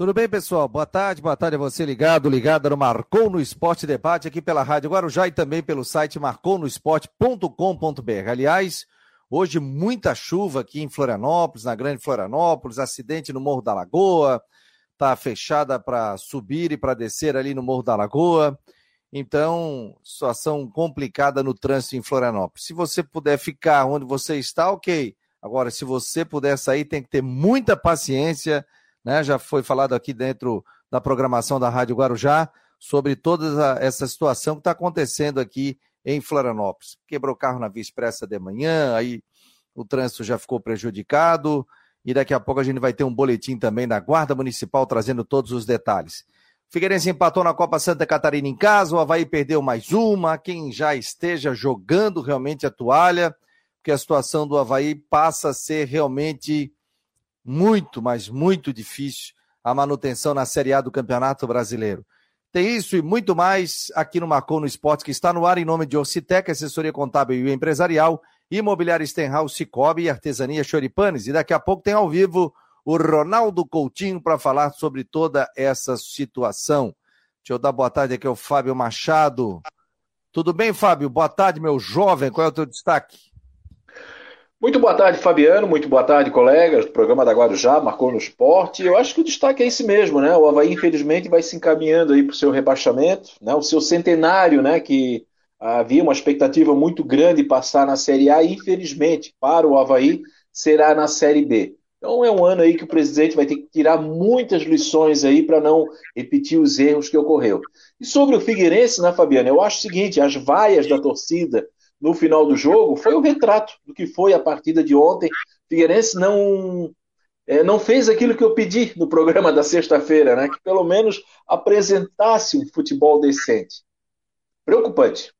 Tudo bem, pessoal? Boa tarde, boa tarde a você ligado, ligada no Marcou no Esporte Debate aqui pela Rádio Guarujá e também pelo site marconosport.com.br. Aliás, hoje muita chuva aqui em Florianópolis, na Grande Florianópolis, acidente no Morro da Lagoa, tá fechada para subir e para descer ali no Morro da Lagoa. Então, situação complicada no trânsito em Florianópolis. Se você puder ficar onde você está, ok. Agora, se você puder sair, tem que ter muita paciência né? Já foi falado aqui dentro da programação da Rádio Guarujá sobre toda essa situação que está acontecendo aqui em Florianópolis. Quebrou carro na Via Expressa de manhã, aí o trânsito já ficou prejudicado e daqui a pouco a gente vai ter um boletim também da Guarda Municipal trazendo todos os detalhes. Figueirense empatou na Copa Santa Catarina em casa, o Havaí perdeu mais uma, quem já esteja jogando realmente a toalha, porque a situação do Havaí passa a ser realmente muito, mas muito difícil a manutenção na Série A do Campeonato Brasileiro. Tem isso e muito mais aqui no Marcou no Esporte, que está no ar em nome de Orcitec, assessoria contábil e empresarial, Imobiliária Stenhouse, Cicobi e Artesania Choripanes. E daqui a pouco tem ao vivo o Ronaldo Coutinho para falar sobre toda essa situação. Deixa eu dar boa tarde aqui ao Fábio Machado. Tudo bem, Fábio? Boa tarde, meu jovem. Qual é o teu destaque? Muito boa tarde, Fabiano. Muito boa tarde, colegas. O programa da Guarujá marcou no esporte. Eu acho que o destaque é esse mesmo, né? O Havaí, infelizmente, vai se encaminhando aí para o seu rebaixamento, né? O seu centenário, né? Que havia uma expectativa muito grande passar na Série A, infelizmente, para o Havaí, será na Série B. Então é um ano aí que o presidente vai ter que tirar muitas lições aí para não repetir os erros que ocorreu. E sobre o Figueirense, né, Fabiano? Eu acho o seguinte: as vaias da torcida no final do jogo foi o retrato do que foi a partida de ontem. Figueirense não é, não fez aquilo que eu pedi no programa da sexta-feira, né? Que pelo menos apresentasse um futebol decente. Preocupante.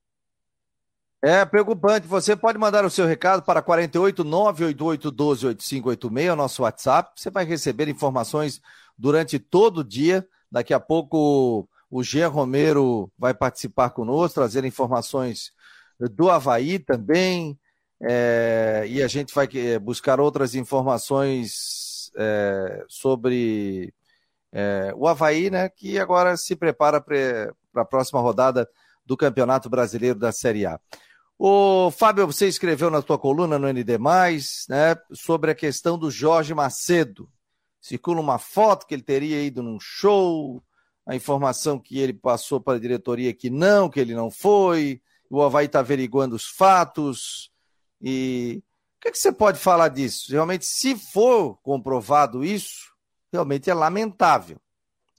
É preocupante. Você pode mandar o seu recado para 48 988 12 8586, nosso WhatsApp. Você vai receber informações durante todo o dia. Daqui a pouco o Jean Romero vai participar conosco, trazer informações do Havaí também, é, e a gente vai é, buscar outras informações é, sobre é, o Havaí, né, que agora se prepara para a próxima rodada do Campeonato Brasileiro da Série A. O Fábio, você escreveu na sua coluna no ND, né, sobre a questão do Jorge Macedo. Circula uma foto que ele teria ido num show, a informação que ele passou para a diretoria que não, que ele não foi o Havaí está averiguando os fatos. E o que, é que você pode falar disso? Realmente, se for comprovado isso, realmente é lamentável.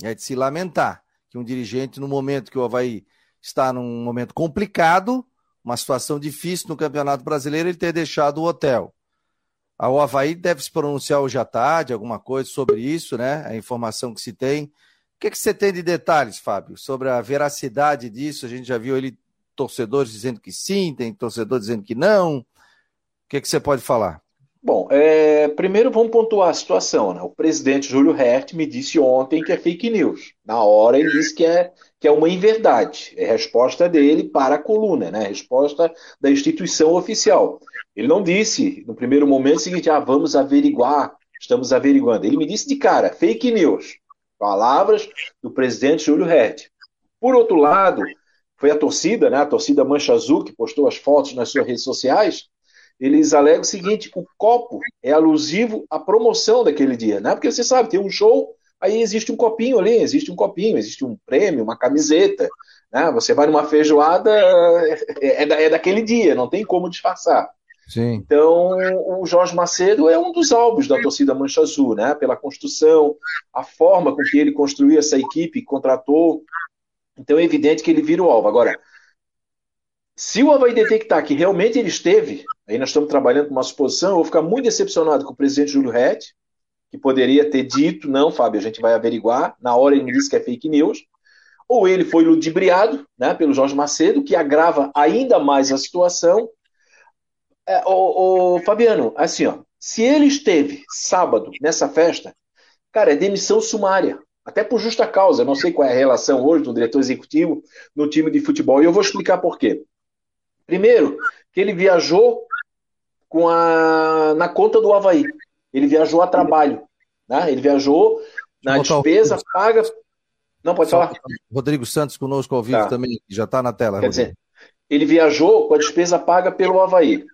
É de se lamentar que um dirigente, no momento que o Havaí está num momento complicado, uma situação difícil no Campeonato Brasileiro, ele ter deixado o hotel. O Havaí deve se pronunciar hoje à tarde, alguma coisa sobre isso, né? A informação que se tem. O que, é que você tem de detalhes, Fábio, sobre a veracidade disso? A gente já viu ele torcedores dizendo que sim, tem torcedor dizendo que não. O que, é que você pode falar? Bom, é, primeiro vamos pontuar a situação. Né? O presidente Júlio Hert me disse ontem que é fake news. Na hora ele disse que é, que é uma inverdade. É resposta dele para a coluna, né? resposta da instituição oficial. Ele não disse, no primeiro momento, o seguinte: ah, vamos averiguar, estamos averiguando. Ele me disse de cara, fake news. Palavras do presidente Júlio Hert. Por outro lado, foi a torcida, né, a torcida Mancha Azul, que postou as fotos nas suas redes sociais, eles alegam o seguinte: o copo é alusivo à promoção daquele dia, né? Porque você sabe, tem um show, aí existe um copinho ali, existe um copinho, existe um prêmio, uma camiseta, né? Você vai numa feijoada, é, é, é daquele dia, não tem como disfarçar. Sim. Então, o Jorge Macedo é um dos alvos da torcida Mancha Azul, né? Pela construção, a forma com que ele construiu essa equipe, contratou então é evidente que ele vira o alvo. Agora, se o Havaí detectar que realmente ele esteve, aí nós estamos trabalhando com uma suposição, eu vou ficar muito decepcionado com o presidente Júlio Rett, que poderia ter dito, não, Fábio, a gente vai averiguar, na hora ele me disse que é fake news, ou ele foi ludibriado né, pelo Jorge Macedo, que agrava ainda mais a situação. É, o, o, Fabiano, assim, ó, se ele esteve sábado nessa festa, cara, é demissão sumária até por justa causa. não sei qual é a relação hoje do diretor executivo no time de futebol. E eu vou explicar por quê. Primeiro, que ele viajou com a, na conta do Havaí. Ele viajou a trabalho. Né? Ele viajou na despesa paga. Não, pode falar. Rodrigo Santos conosco ao vivo tá. também, já está na tela. Quer Rodrigo. dizer, ele viajou com a despesa paga pelo Havaí.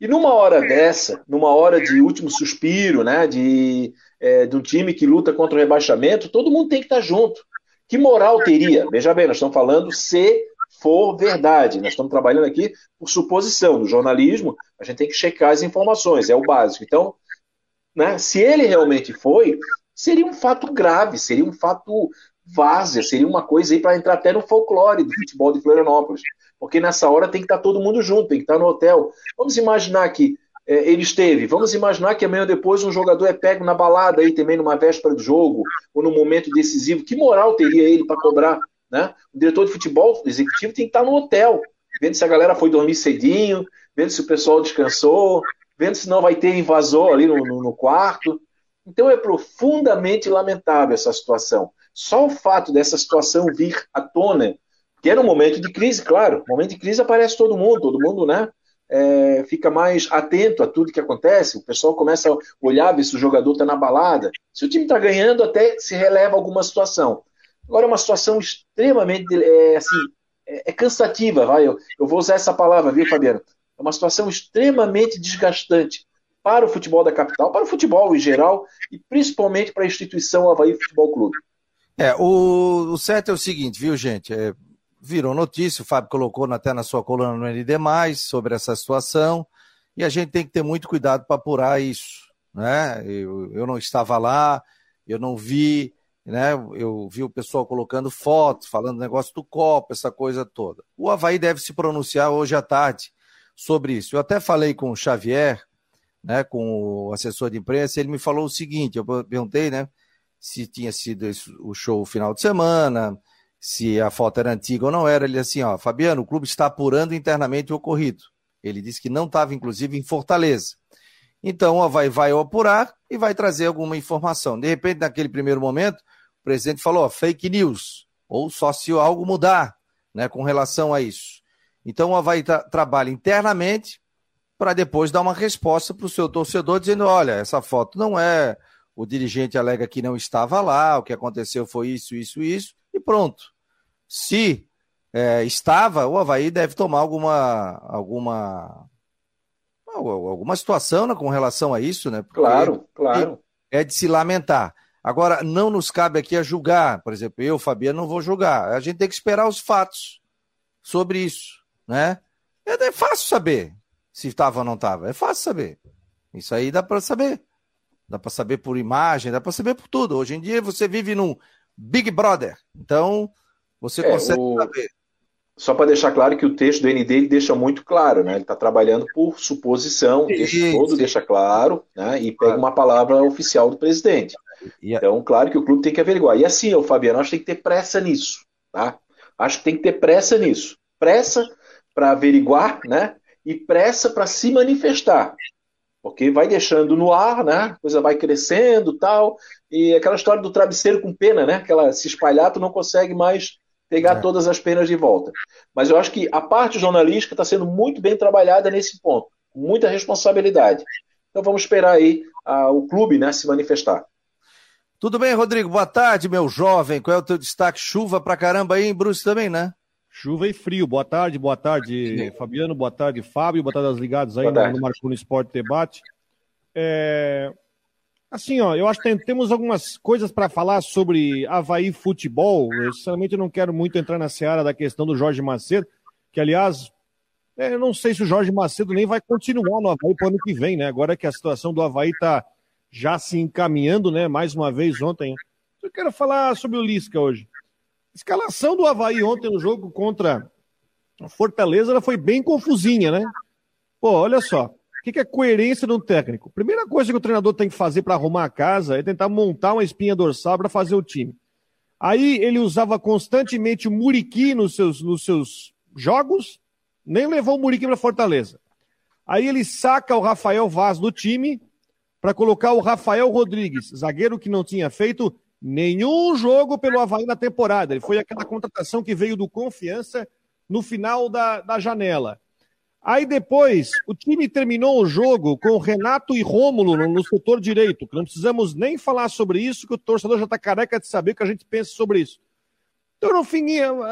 E numa hora dessa, numa hora de último suspiro, né, de, é, um time que luta contra o rebaixamento, todo mundo tem que estar junto. Que moral teria? Veja bem, nós estamos falando se for verdade. Nós estamos trabalhando aqui por suposição. No jornalismo, a gente tem que checar as informações, é o básico. Então, né, se ele realmente foi, seria um fato grave, seria um fato várzea, seria uma coisa aí para entrar até no folclore do futebol de Florianópolis. Porque nessa hora tem que estar todo mundo junto, tem que estar no hotel. Vamos imaginar que ele esteve. Vamos imaginar que amanhã ou depois um jogador é pego na balada aí também numa véspera do jogo, ou num momento decisivo. Que moral teria ele para cobrar? Né? O diretor de futebol executivo tem que estar no hotel, vendo se a galera foi dormir cedinho, vendo se o pessoal descansou, vendo se não vai ter invasor ali no, no, no quarto. Então é profundamente lamentável essa situação. Só o fato dessa situação vir à tona, que era um momento de crise, claro, momento de crise aparece todo mundo, todo mundo, né? É, fica mais atento a tudo que acontece, o pessoal começa a olhar, se o jogador está na balada. Se o time está ganhando, até se releva alguma situação. Agora é uma situação extremamente é, assim, é, é cansativa, vai. Eu, eu vou usar essa palavra, viu, Fabiano? É uma situação extremamente desgastante para o futebol da capital, para o futebol em geral e principalmente para a instituição Havaí Futebol Clube. É, o, o certo é o seguinte, viu, gente? É, virou notícia, o Fábio colocou até na sua coluna no ND, sobre essa situação, e a gente tem que ter muito cuidado para apurar isso. Né? Eu, eu não estava lá, eu não vi, né? Eu vi o pessoal colocando fotos, falando negócio do copo, essa coisa toda. O Havaí deve se pronunciar hoje à tarde sobre isso. Eu até falei com o Xavier, né, com o assessor de imprensa, ele me falou o seguinte: eu perguntei, né, se tinha sido o show final de semana, se a foto era antiga ou não era. Ele assim, ó, Fabiano, o clube está apurando internamente o ocorrido. Ele disse que não estava, inclusive, em Fortaleza. Então, o Havaí vai apurar e vai trazer alguma informação. De repente, naquele primeiro momento, o presidente falou, ó, fake news, ou só se algo mudar, né, com relação a isso. Então o Havaí tra trabalha internamente para depois dar uma resposta para o seu torcedor dizendo: olha, essa foto não é, o dirigente alega que não estava lá, o que aconteceu foi isso, isso, isso, e pronto. Se é, estava, o Havaí deve tomar alguma, alguma, alguma situação né, com relação a isso, né? Porque claro, claro. É de se lamentar. Agora, não nos cabe aqui a julgar, por exemplo, eu, Fabiano, não vou julgar. A gente tem que esperar os fatos sobre isso né? É, é fácil saber se estava ou não estava. É fácil saber. Isso aí dá para saber. Dá para saber por imagem, dá para saber por tudo. Hoje em dia você vive num Big Brother. Então, você é, consegue o... saber. Só para deixar claro que o texto do ND ele deixa muito claro, né? Ele está trabalhando por suposição, o texto todo deixa claro, né? E pega uma palavra oficial do presidente. Então, claro que o clube tem que averiguar. E assim, o Fabiano, acho que tem que ter pressa nisso, tá? Acho que tem que ter pressa nisso. Pressa para averiguar, né? E pressa para se manifestar. Porque vai deixando no ar, né? A coisa vai crescendo tal. E aquela história do travesseiro com pena, né? Aquela se espalhar, tu não consegue mais pegar é. todas as penas de volta. Mas eu acho que a parte jornalística está sendo muito bem trabalhada nesse ponto, com muita responsabilidade. Então vamos esperar aí a, o clube né, se manifestar. Tudo bem, Rodrigo? Boa tarde, meu jovem. Qual é o teu destaque? Chuva pra caramba aí em Bruce também, né? Chuva e frio. Boa tarde, boa tarde, Fabiano, boa tarde, Fábio, boa tarde aos ligados aí no, no Marco no Esporte Debate. É... Assim, ó, eu acho que tem, temos algumas coisas para falar sobre Havaí Futebol. Eu, sinceramente, não quero muito entrar na seara da questão do Jorge Macedo, que, aliás, é, eu não sei se o Jorge Macedo nem vai continuar no Havaí para o ano que vem, né? Agora que a situação do Havaí está já se encaminhando, né? Mais uma vez ontem. Eu quero falar sobre o Lisca hoje. Escalação do Havaí ontem no jogo contra a Fortaleza ela foi bem confusinha, né? Pô, olha só. O que é coerência de um técnico? Primeira coisa que o treinador tem que fazer para arrumar a casa é tentar montar uma espinha dorsal para fazer o time. Aí ele usava constantemente o Muriqui nos seus, nos seus jogos, nem levou o Muriqui para Fortaleza. Aí ele saca o Rafael Vaz do time para colocar o Rafael Rodrigues, zagueiro que não tinha feito nenhum jogo pelo Havaí na temporada. Ele foi aquela contratação que veio do confiança no final da, da janela. Aí depois, o time terminou o jogo com Renato e Rômulo no, no setor direito, que não precisamos nem falar sobre isso, que o torcedor já está careca de saber o que a gente pensa sobre isso. Então, no fim,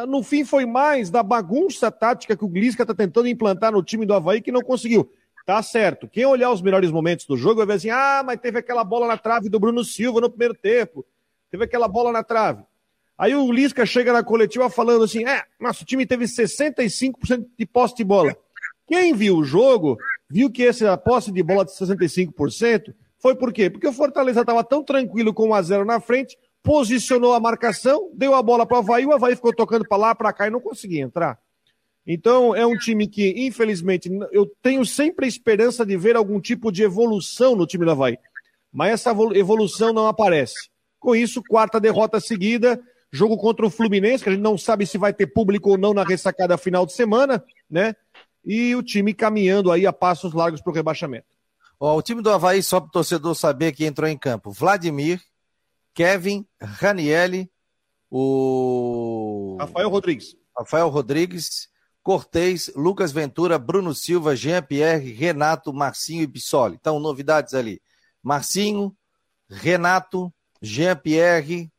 no fim foi mais da bagunça tática que o Glisca está tentando implantar no time do Havaí que não conseguiu. Tá certo. Quem olhar os melhores momentos do jogo vai ver assim: ah, mas teve aquela bola na trave do Bruno Silva no primeiro tempo. Teve aquela bola na trave. Aí o Lisca chega na coletiva falando assim: é, nosso time teve 65% de posse de bola. Quem viu o jogo, viu que essa posse de bola de 65% foi por quê? Porque o Fortaleza estava tão tranquilo com 1 a 0 na frente, posicionou a marcação, deu a bola para o Havaí, o Havaí ficou tocando para lá, para cá e não conseguia entrar. Então, é um time que, infelizmente, eu tenho sempre a esperança de ver algum tipo de evolução no time do Havaí. Mas essa evolução não aparece. Com isso, quarta derrota seguida, jogo contra o Fluminense, que a gente não sabe se vai ter público ou não na ressacada final de semana, né? E o time caminhando aí a passos largos para o rebaixamento. Ó, o time do Havaí, só para o torcedor saber que entrou em campo: Vladimir, Kevin, Ranielli, o. Rafael Rodrigues. Rafael Rodrigues, Cortez, Lucas Ventura, Bruno Silva, Jean-Pierre, Renato, Marcinho e Bissoli. Então, novidades ali. Marcinho, Renato, Jean-Pierre,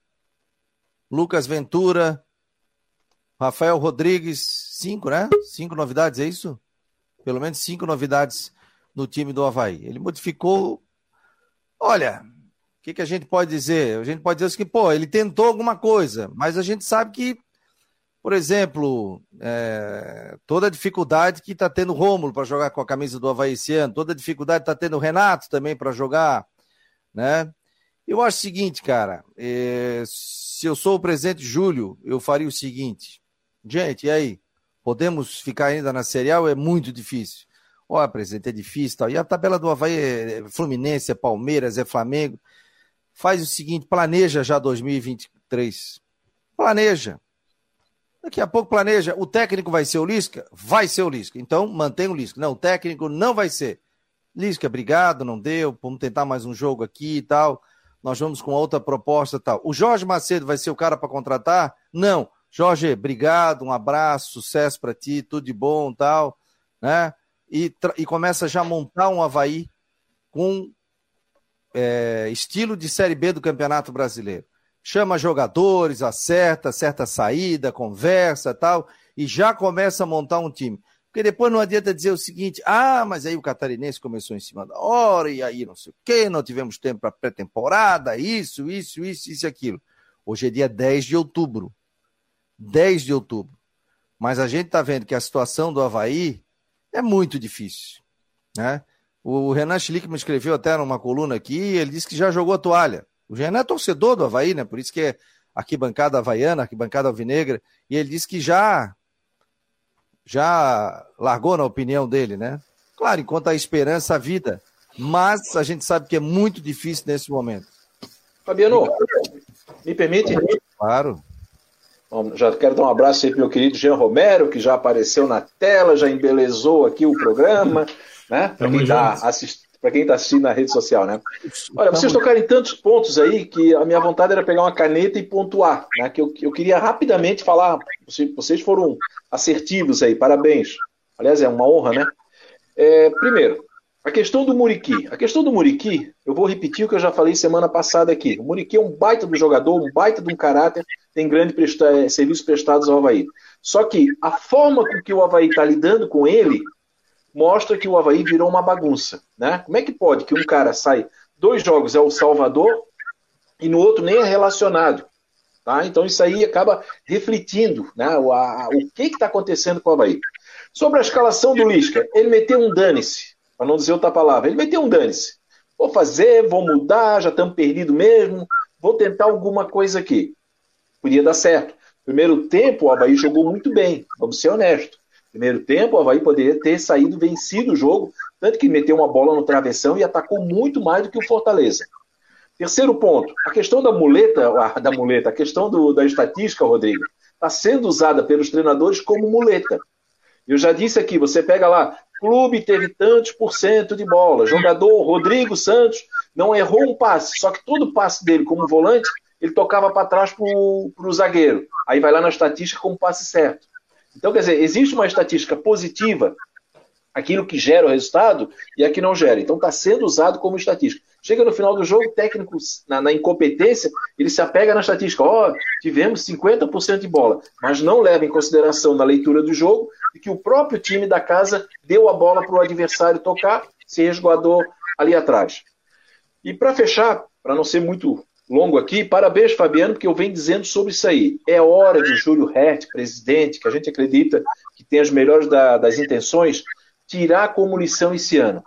Lucas Ventura, Rafael Rodrigues, cinco, né? Cinco novidades, é isso? Pelo menos cinco novidades no time do Havaí. Ele modificou. Olha, o que, que a gente pode dizer? A gente pode dizer assim, pô, ele tentou alguma coisa, mas a gente sabe que por exemplo, é, toda a dificuldade que está tendo o Rômulo para jogar com a camisa do Havaí esse ano, toda a dificuldade está tendo o Renato também para jogar, né? Eu acho o seguinte, cara, é, se eu sou o presidente Júlio, eu faria o seguinte, gente, e aí? Podemos ficar ainda na serial? É muito difícil. Olha, presidente, é difícil tal. E a tabela do Havaí é Fluminense, é Palmeiras, é Flamengo. Faz o seguinte, planeja já 2023. Planeja. Daqui a pouco planeja, o técnico vai ser o Lisca? Vai ser o Lisca. Então mantém o Lisca. Não, o técnico não vai ser. Lisca, obrigado, não deu, vamos tentar mais um jogo aqui e tal. Nós vamos com outra proposta e tal. O Jorge Macedo vai ser o cara para contratar? Não. Jorge, obrigado, um abraço, sucesso para ti, tudo de bom tal, né? E, e começa já a montar um Havaí com é, estilo de Série B do Campeonato Brasileiro chama jogadores, acerta, certa saída, conversa tal, e já começa a montar um time. Porque depois não adianta dizer o seguinte: ah, mas aí o catarinense começou em cima da hora, e aí não sei o quê, não tivemos tempo para pré-temporada, isso, isso, isso, isso e aquilo. Hoje é dia 10 de outubro. 10 de outubro. Mas a gente está vendo que a situação do Havaí é muito difícil. Né? O Renan Schlickman escreveu até numa coluna aqui, ele disse que já jogou a toalha. O Jean é torcedor do Havaí, né? Por isso que é arquibancada havaiana, arquibancada alvinegra, e ele disse que já já largou na opinião dele, né? Claro, enquanto a esperança, a vida. Mas a gente sabe que é muito difícil nesse momento. Fabiano, me permite? Claro. Já quero dar um abraço aí para meu querido Jean Romero, que já apareceu na tela, já embelezou aqui o programa, né? Para quem está assistindo para quem está assistindo na rede social, né? Olha, vocês tocaram em tantos pontos aí que a minha vontade era pegar uma caneta e pontuar, né? Que eu, eu queria rapidamente falar, vocês foram assertivos aí, parabéns. Aliás, é uma honra, né? É, primeiro, a questão do Muriqui. A questão do Muriqui, eu vou repetir o que eu já falei semana passada aqui. O Muriqui é um baita do jogador, um baita de um caráter, tem grandes presta é, serviços prestados ao Havaí. Só que a forma com que o Havaí está lidando com ele mostra que o Havaí virou uma bagunça. Né? Como é que pode que um cara sai dois jogos é o Salvador e no outro nem é relacionado? Tá? Então isso aí acaba refletindo né, o, a, o que está acontecendo com o Havaí. Sobre a escalação do Lisca, ele meteu um dane-se, para não dizer outra palavra, ele meteu um dane-se. Vou fazer, vou mudar, já estamos perdidos mesmo, vou tentar alguma coisa aqui. Podia dar certo. Primeiro tempo, o Havaí jogou muito bem, vamos ser honestos. Primeiro tempo, o Havaí poderia ter saído vencido o jogo, tanto que meteu uma bola no travessão e atacou muito mais do que o Fortaleza. Terceiro ponto, a questão da muleta, da muleta, a questão do, da estatística, Rodrigo, está sendo usada pelos treinadores como muleta. Eu já disse aqui, você pega lá, clube teve tantos por cento de bola, jogador Rodrigo Santos não errou um passe, só que todo passe dele como volante, ele tocava para trás para o zagueiro. Aí vai lá na estatística como passe certo. Então, quer dizer, existe uma estatística positiva aquilo que gera o resultado e a que não gera. Então está sendo usado como estatística. Chega no final do jogo, o técnico, na, na incompetência, ele se apega na estatística. Ó, oh, tivemos 50% de bola, mas não leva em consideração na leitura do jogo que o próprio time da casa deu a bola para o adversário tocar, se resguardou ali atrás. E para fechar, para não ser muito longo aqui, parabéns, Fabiano, porque eu venho dizendo sobre isso aí. É hora de Júlio Hert, presidente, que a gente acredita que tem as melhores da, das intenções, tirar como lição esse ano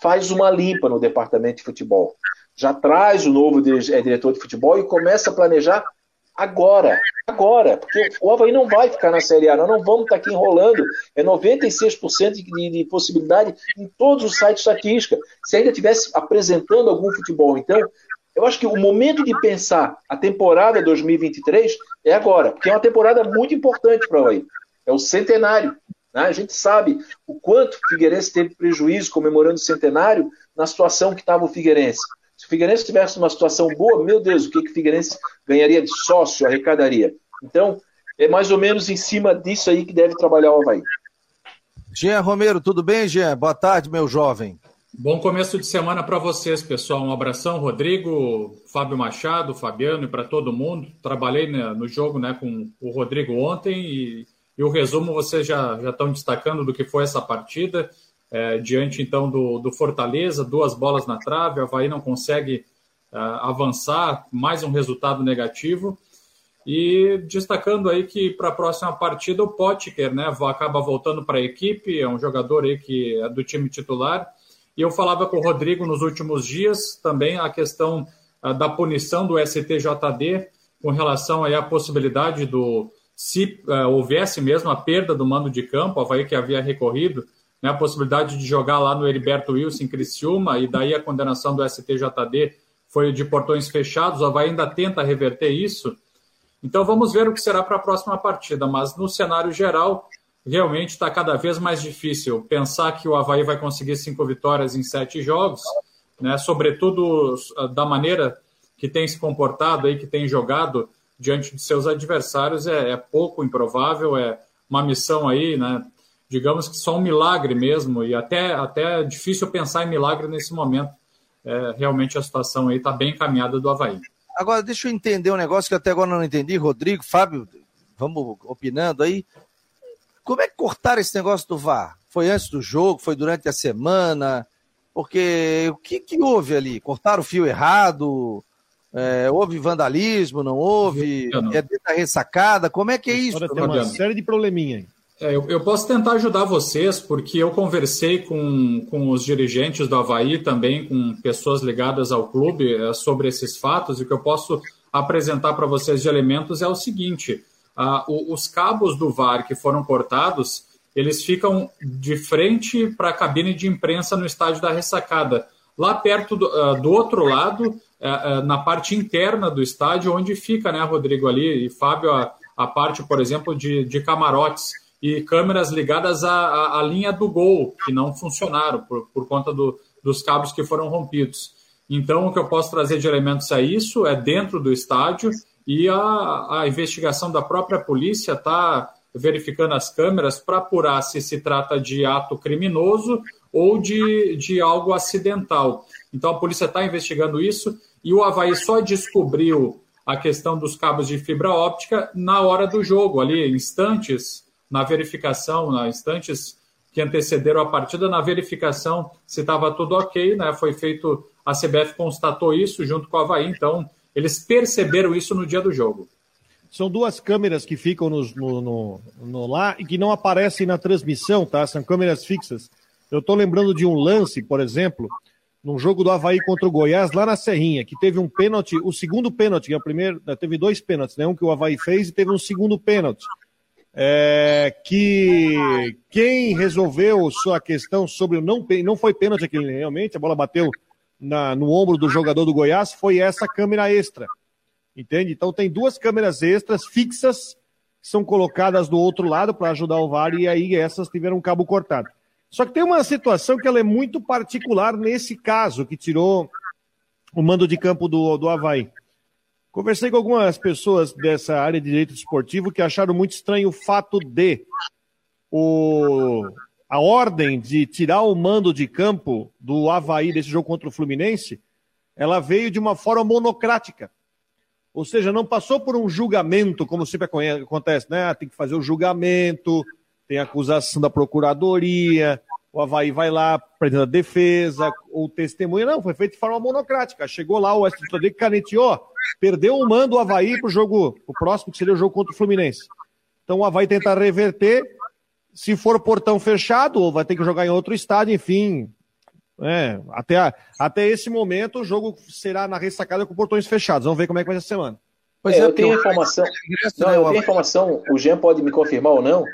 faz uma limpa no departamento de futebol. Já traz o novo é, diretor de futebol e começa a planejar agora. Agora. Porque o Havaí não vai ficar na Série A. Nós não vamos estar aqui enrolando. É 96% de, de, de possibilidade em todos os sites de estatística. Se ainda estivesse apresentando algum futebol. Então, eu acho que o momento de pensar a temporada 2023 é agora, porque é uma temporada muito importante para o Havaí. É o centenário. Né? A gente sabe o quanto o Figueirense teve prejuízo comemorando o centenário na situação que estava o Figueirense. Se o Figueirense estivesse numa situação boa, meu Deus, o que, que o Figueirense ganharia de sócio, arrecadaria? Então, é mais ou menos em cima disso aí que deve trabalhar o Havaí. Jean Romero, tudo bem, Jean? Boa tarde, meu jovem. Bom começo de semana para vocês, pessoal. Um abração, Rodrigo, Fábio Machado, Fabiano e para todo mundo. Trabalhei né, no jogo né, com o Rodrigo ontem e e o resumo vocês já, já estão destacando do que foi essa partida. É, diante então do, do, Fortaleza, duas bolas na trave, o Havaí não consegue uh, avançar, mais um resultado negativo. E destacando aí que para a próxima partida o Potker né, acaba voltando para a equipe, é um jogador aí que é do time titular. E eu falava com o Rodrigo nos últimos dias também a questão uh, da punição do STJD com relação aí à possibilidade do, se uh, houvesse mesmo a perda do mando de campo, o Havaí que havia recorrido, né, a possibilidade de jogar lá no Heriberto Wilson em Criciúma, e daí a condenação do STJD foi de portões fechados, o Havaí ainda tenta reverter isso. Então vamos ver o que será para a próxima partida, mas no cenário geral, realmente está cada vez mais difícil pensar que o Havaí vai conseguir cinco vitórias em sete jogos, né, sobretudo da maneira que tem se comportado aí, que tem jogado diante de seus adversários é, é, pouco improvável, é uma missão aí, né? Digamos que só um milagre mesmo, e até, até é difícil pensar em milagre nesse momento. É, realmente a situação aí está bem encaminhada do Havaí. Agora, deixa eu entender um negócio que até agora não entendi. Rodrigo, Fábio, vamos opinando aí. Como é que cortaram esse negócio do VAR? Foi antes do jogo? Foi durante a semana? Porque o que, que houve ali? Cortaram o fio errado? É, houve vandalismo, não houve? É dentro da ressacada? Como é que é isso? Tem uma série de probleminha aí. É, eu, eu, posso tentar ajudar vocês, porque eu conversei com, com os dirigentes do Havaí, também com pessoas ligadas ao clube, é, sobre esses fatos, e o que eu posso apresentar para vocês de elementos é o seguinte: ah, o, os cabos do VAR que foram cortados, eles ficam de frente para a cabine de imprensa no estádio da ressacada. Lá perto do, uh, do outro lado, na parte interna do estádio, onde fica, né, Rodrigo, ali, e Fábio, a, a parte, por exemplo, de, de camarotes e câmeras ligadas à, à, à, linha do gol, que não funcionaram por, por conta do, dos cabos que foram rompidos. Então, o que eu posso trazer de elementos a isso é dentro do estádio e a, a investigação da própria polícia está verificando as câmeras para apurar se se trata de ato criminoso ou de, de algo acidental. Então a polícia está investigando isso e o Havaí só descobriu a questão dos cabos de fibra óptica na hora do jogo, ali, instantes na verificação, na instantes que antecederam a partida, na verificação se estava tudo ok, né? Foi feito, a CBF constatou isso junto com o Havaí, então eles perceberam isso no dia do jogo. São duas câmeras que ficam no, no, no, no lá e que não aparecem na transmissão, tá? São câmeras fixas. Eu estou lembrando de um lance, por exemplo, num jogo do Havaí contra o Goiás, lá na Serrinha, que teve um pênalti, o segundo pênalti, é o primeiro, né, teve dois pênaltis, né? Um que o Havaí fez e teve um segundo pênalti. É, que quem resolveu sua questão sobre o não não foi pênalti aquele realmente, a bola bateu na, no ombro do jogador do Goiás, foi essa câmera extra. Entende? Então tem duas câmeras extras fixas que são colocadas do outro lado para ajudar o VAR e aí essas tiveram um cabo cortado. Só que tem uma situação que ela é muito particular nesse caso, que tirou o mando de campo do, do Havaí. Conversei com algumas pessoas dessa área de direito esportivo que acharam muito estranho o fato de o, a ordem de tirar o mando de campo do Havaí desse jogo contra o Fluminense, ela veio de uma forma monocrática. Ou seja, não passou por um julgamento, como sempre acontece, né? Tem que fazer o julgamento, tem a acusação da procuradoria, o Havaí vai lá, apresenta a defesa, ou testemunha. Não, foi feito de forma monocrática. Chegou lá, o STJD caneteou, perdeu o mando do Havaí para o jogo, o próximo, que seria o jogo contra o Fluminense. Então o Havaí tentar reverter, se for portão fechado, ou vai ter que jogar em outro estádio, enfim. É, até, a, até esse momento o jogo será na ressacada com portões fechados. Vamos ver como é que vai ser a semana. Pois é, é eu tenho informação. Não, eu tenho informação, o Jean pode me confirmar ou não,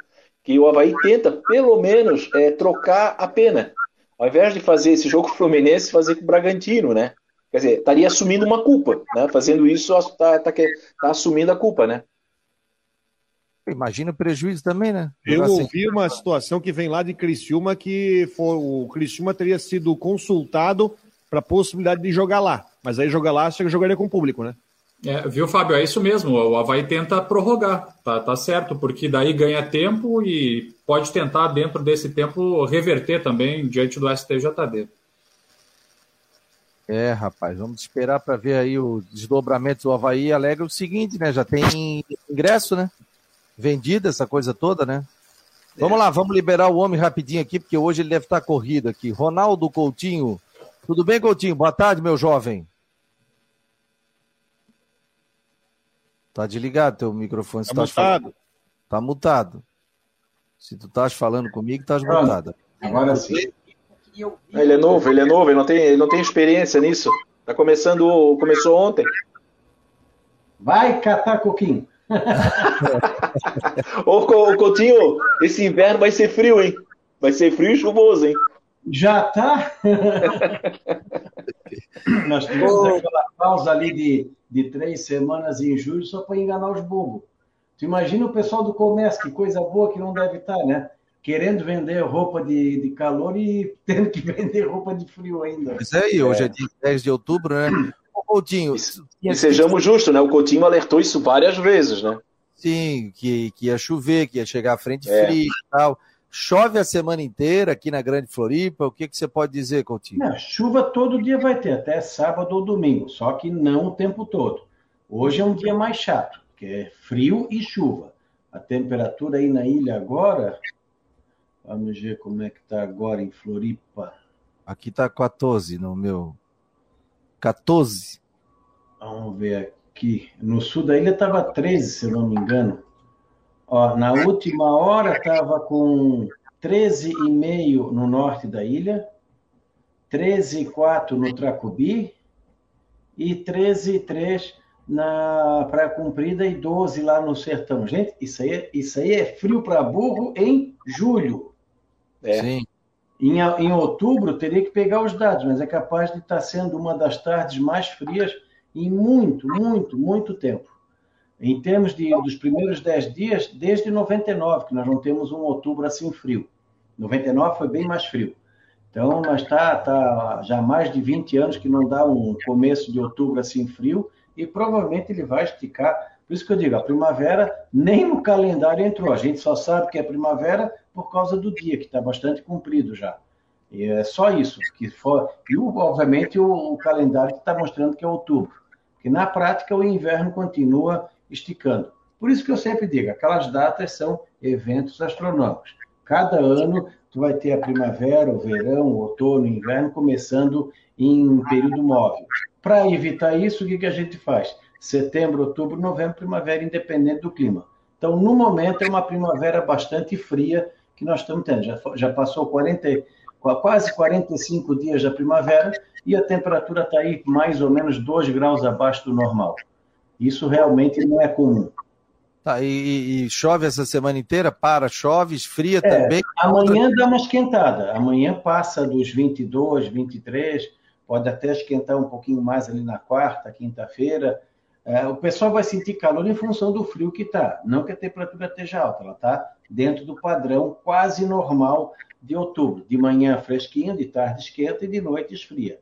que o Havaí tenta, pelo menos, é, trocar a pena. Ao invés de fazer esse jogo Fluminense, fazer com o Bragantino, né? Quer dizer, estaria assumindo uma culpa, né? Fazendo isso, está tá, tá assumindo a culpa, né? Imagina o prejuízo também, né? Eu assim. ouvi uma situação que vem lá de Criciúma que foi, o Criciúma teria sido consultado para a possibilidade de jogar lá. Mas aí jogar lá, você jogaria com o público, né? É, viu, Fábio? É isso mesmo. O Havaí tenta prorrogar, tá, tá certo, porque daí ganha tempo e pode tentar, dentro desse tempo, reverter também diante do STJD. É, rapaz, vamos esperar para ver aí o desdobramento do Havaí. Alega o seguinte, né? Já tem ingresso, né? Vendido essa coisa toda, né? Vamos lá, vamos liberar o homem rapidinho aqui, porque hoje ele deve estar corrido aqui. Ronaldo Coutinho. Tudo bem, Coutinho? Boa tarde, meu jovem. Tá desligado teu microfone. Tá mutado. Falando. Tá mutado. Se tu estás falando comigo, estás mutado. Agora sim. Ele é novo, ele é novo, ele não tem, ele não tem experiência nisso. Tá começando, começou ontem. Vai catar coquinho. Ô, Coutinho, esse inverno vai ser frio, hein? Vai ser frio e chuvoso, hein? Já tá? Nós tivemos aquela pausa ali de de três semanas em julho só para enganar os bobos. Tu imagina o pessoal do comércio, que coisa boa que não deve estar, tá, né? Querendo vender roupa de, de calor e tendo que vender roupa de frio ainda. Pois é, e hoje é, é dia 10 de outubro, né? Coutinho. E, e sejamos justos, né? O Coutinho alertou isso várias vezes, né? Sim, que, que ia chover, que ia chegar à frente é. fria e tal. Chove a semana inteira aqui na Grande Floripa. O que, que você pode dizer, Coutinho? Não, chuva todo dia vai ter, até sábado ou domingo, só que não o tempo todo. Hoje é um dia mais chato, que é frio e chuva. A temperatura aí na ilha agora, vamos ver como é que está agora em Floripa. Aqui está 14 no meu. 14. Vamos ver aqui. No sul da ilha estava 13, se eu não me engano. Ó, na última hora estava com 13,5 no norte da ilha, 13,4 no Tracubi e 13,3 na Praia Comprida e 12 lá no Sertão. Gente, isso aí, é, isso aí é frio para burro em julho. É. Sim. Em, em outubro teria que pegar os dados, mas é capaz de estar sendo uma das tardes mais frias em muito, muito, muito tempo. Em termos de, dos primeiros 10 dias, desde 99, que nós não temos um outubro assim frio. 99 foi bem mais frio. Então, mas está tá já mais de 20 anos que não dá um começo de outubro assim frio e provavelmente ele vai esticar. Por isso que eu digo, a primavera nem no calendário entrou. A gente só sabe que é primavera por causa do dia, que está bastante comprido já. E é só isso. Que for... E, obviamente, o, o calendário que está mostrando que é outubro. Porque, na prática, o inverno continua esticando. Por isso que eu sempre digo, aquelas datas são eventos astronômicos. Cada ano tu vai ter a primavera, o verão, o outono, o inverno começando em um período móvel. Para evitar isso, o que, que a gente faz? Setembro, outubro, novembro, primavera, independente do clima. Então, no momento, é uma primavera bastante fria que nós estamos tendo. Já, já passou 40, quase 45 dias da primavera e a temperatura está aí mais ou menos 2 graus abaixo do normal. Isso realmente não é comum. Tá, e, e, chove essa semana inteira? Para, chove, esfria é, também? Amanhã dá uma esquentada. Amanhã passa dos 22, 23, pode até esquentar um pouquinho mais ali na quarta, quinta-feira. É, o pessoal vai sentir calor em função do frio que está. Não que a temperatura esteja alta, ela está dentro do padrão quase normal de outubro. De manhã fresquinho, de tarde esquenta e de noite esfria.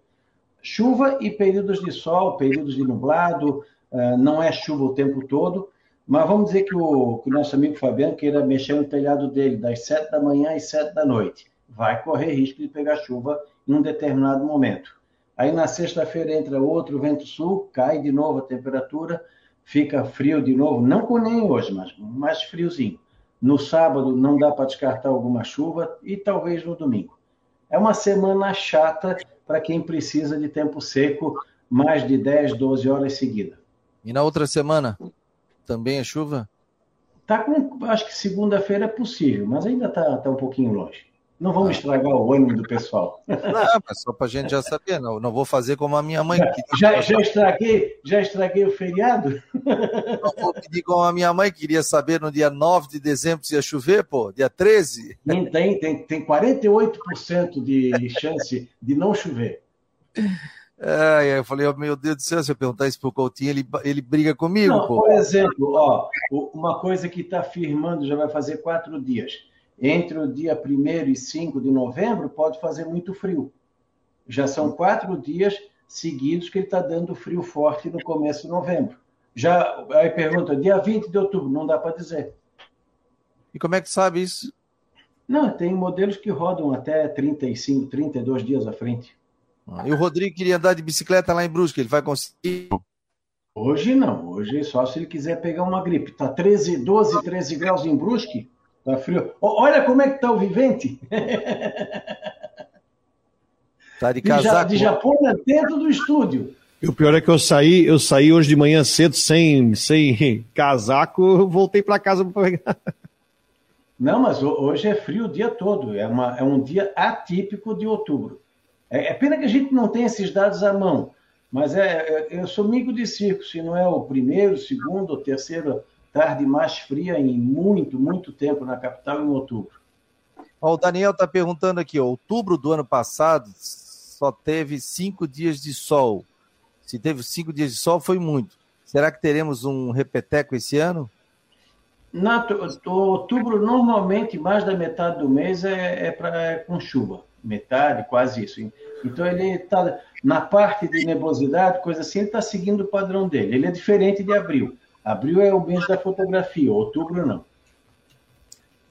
Chuva e períodos de sol, períodos de nublado, ah, não é chuva o tempo todo, Mas vamos dizer que o, que o nosso amigo Fabiano queira mexer no telhado dele das 7 da manhã às 7 da noite. Vai correr risco de pegar chuva em um determinado momento. Aí na sexta-feira entra outro vento sul, cai de novo a temperatura, fica frio de novo, não com nem hoje, mas mais friozinho. No sábado não dá para descartar alguma chuva e talvez no domingo. É uma semana chata para quem precisa de tempo seco mais de 10, 12 horas seguidas. E na outra semana também é chuva? Tá com, acho que segunda-feira é possível, mas ainda está tá um pouquinho longe. Não vamos ah. estragar o ânimo do pessoal. Não, mas só para a gente já saber. Não, não vou fazer como a minha mãe. Já, já, estraguei, já estraguei o feriado? Não vou pedir como a minha mãe queria saber no dia 9 de dezembro se ia chover, pô, dia 13. Tem, tem, tem 48% de chance de não chover. É, eu falei, oh, meu Deus do céu, se eu perguntar isso pro Coutinho, ele, ele briga comigo. Não, por exemplo, ó, uma coisa que está firmando já vai fazer quatro dias entre o dia 1 e 5 de novembro, pode fazer muito frio. Já são quatro dias seguidos que ele está dando frio forte no começo de novembro. Já, aí pergunta, dia 20 de outubro, não dá para dizer. E como é que sabe isso? Não, tem modelos que rodam até 35, 32 dias à frente. Ah, e o Rodrigo queria andar de bicicleta lá em Brusque, ele vai conseguir? Hoje não, hoje só se ele quiser pegar uma gripe. Tá 13, 12, 13 graus em Brusque, Tá frio. Olha como é que tá o vivente. Tá de casaco. De, de Japão dentro do estúdio. E o pior é que eu saí, eu saí hoje de manhã cedo sem, sem casaco, voltei para casa para pegar. Não, mas hoje é frio o dia todo. É, uma, é um dia atípico de outubro. É, é pena que a gente não tenha esses dados à mão. Mas é, é eu sou amigo de circo. Se não é o primeiro, segundo ou terceiro tarde mais fria em muito, muito tempo na capital em outubro. o Daniel está perguntando aqui, outubro do ano passado só teve cinco dias de sol. Se teve cinco dias de sol, foi muito. Será que teremos um repeteco esse ano? Na, outubro, normalmente, mais da metade do mês é, é, pra, é com chuva. Metade, quase isso. Então, ele está, na parte de nebulosidade, coisa assim, ele está seguindo o padrão dele. Ele é diferente de abril. Abril é o mês da fotografia, outubro não.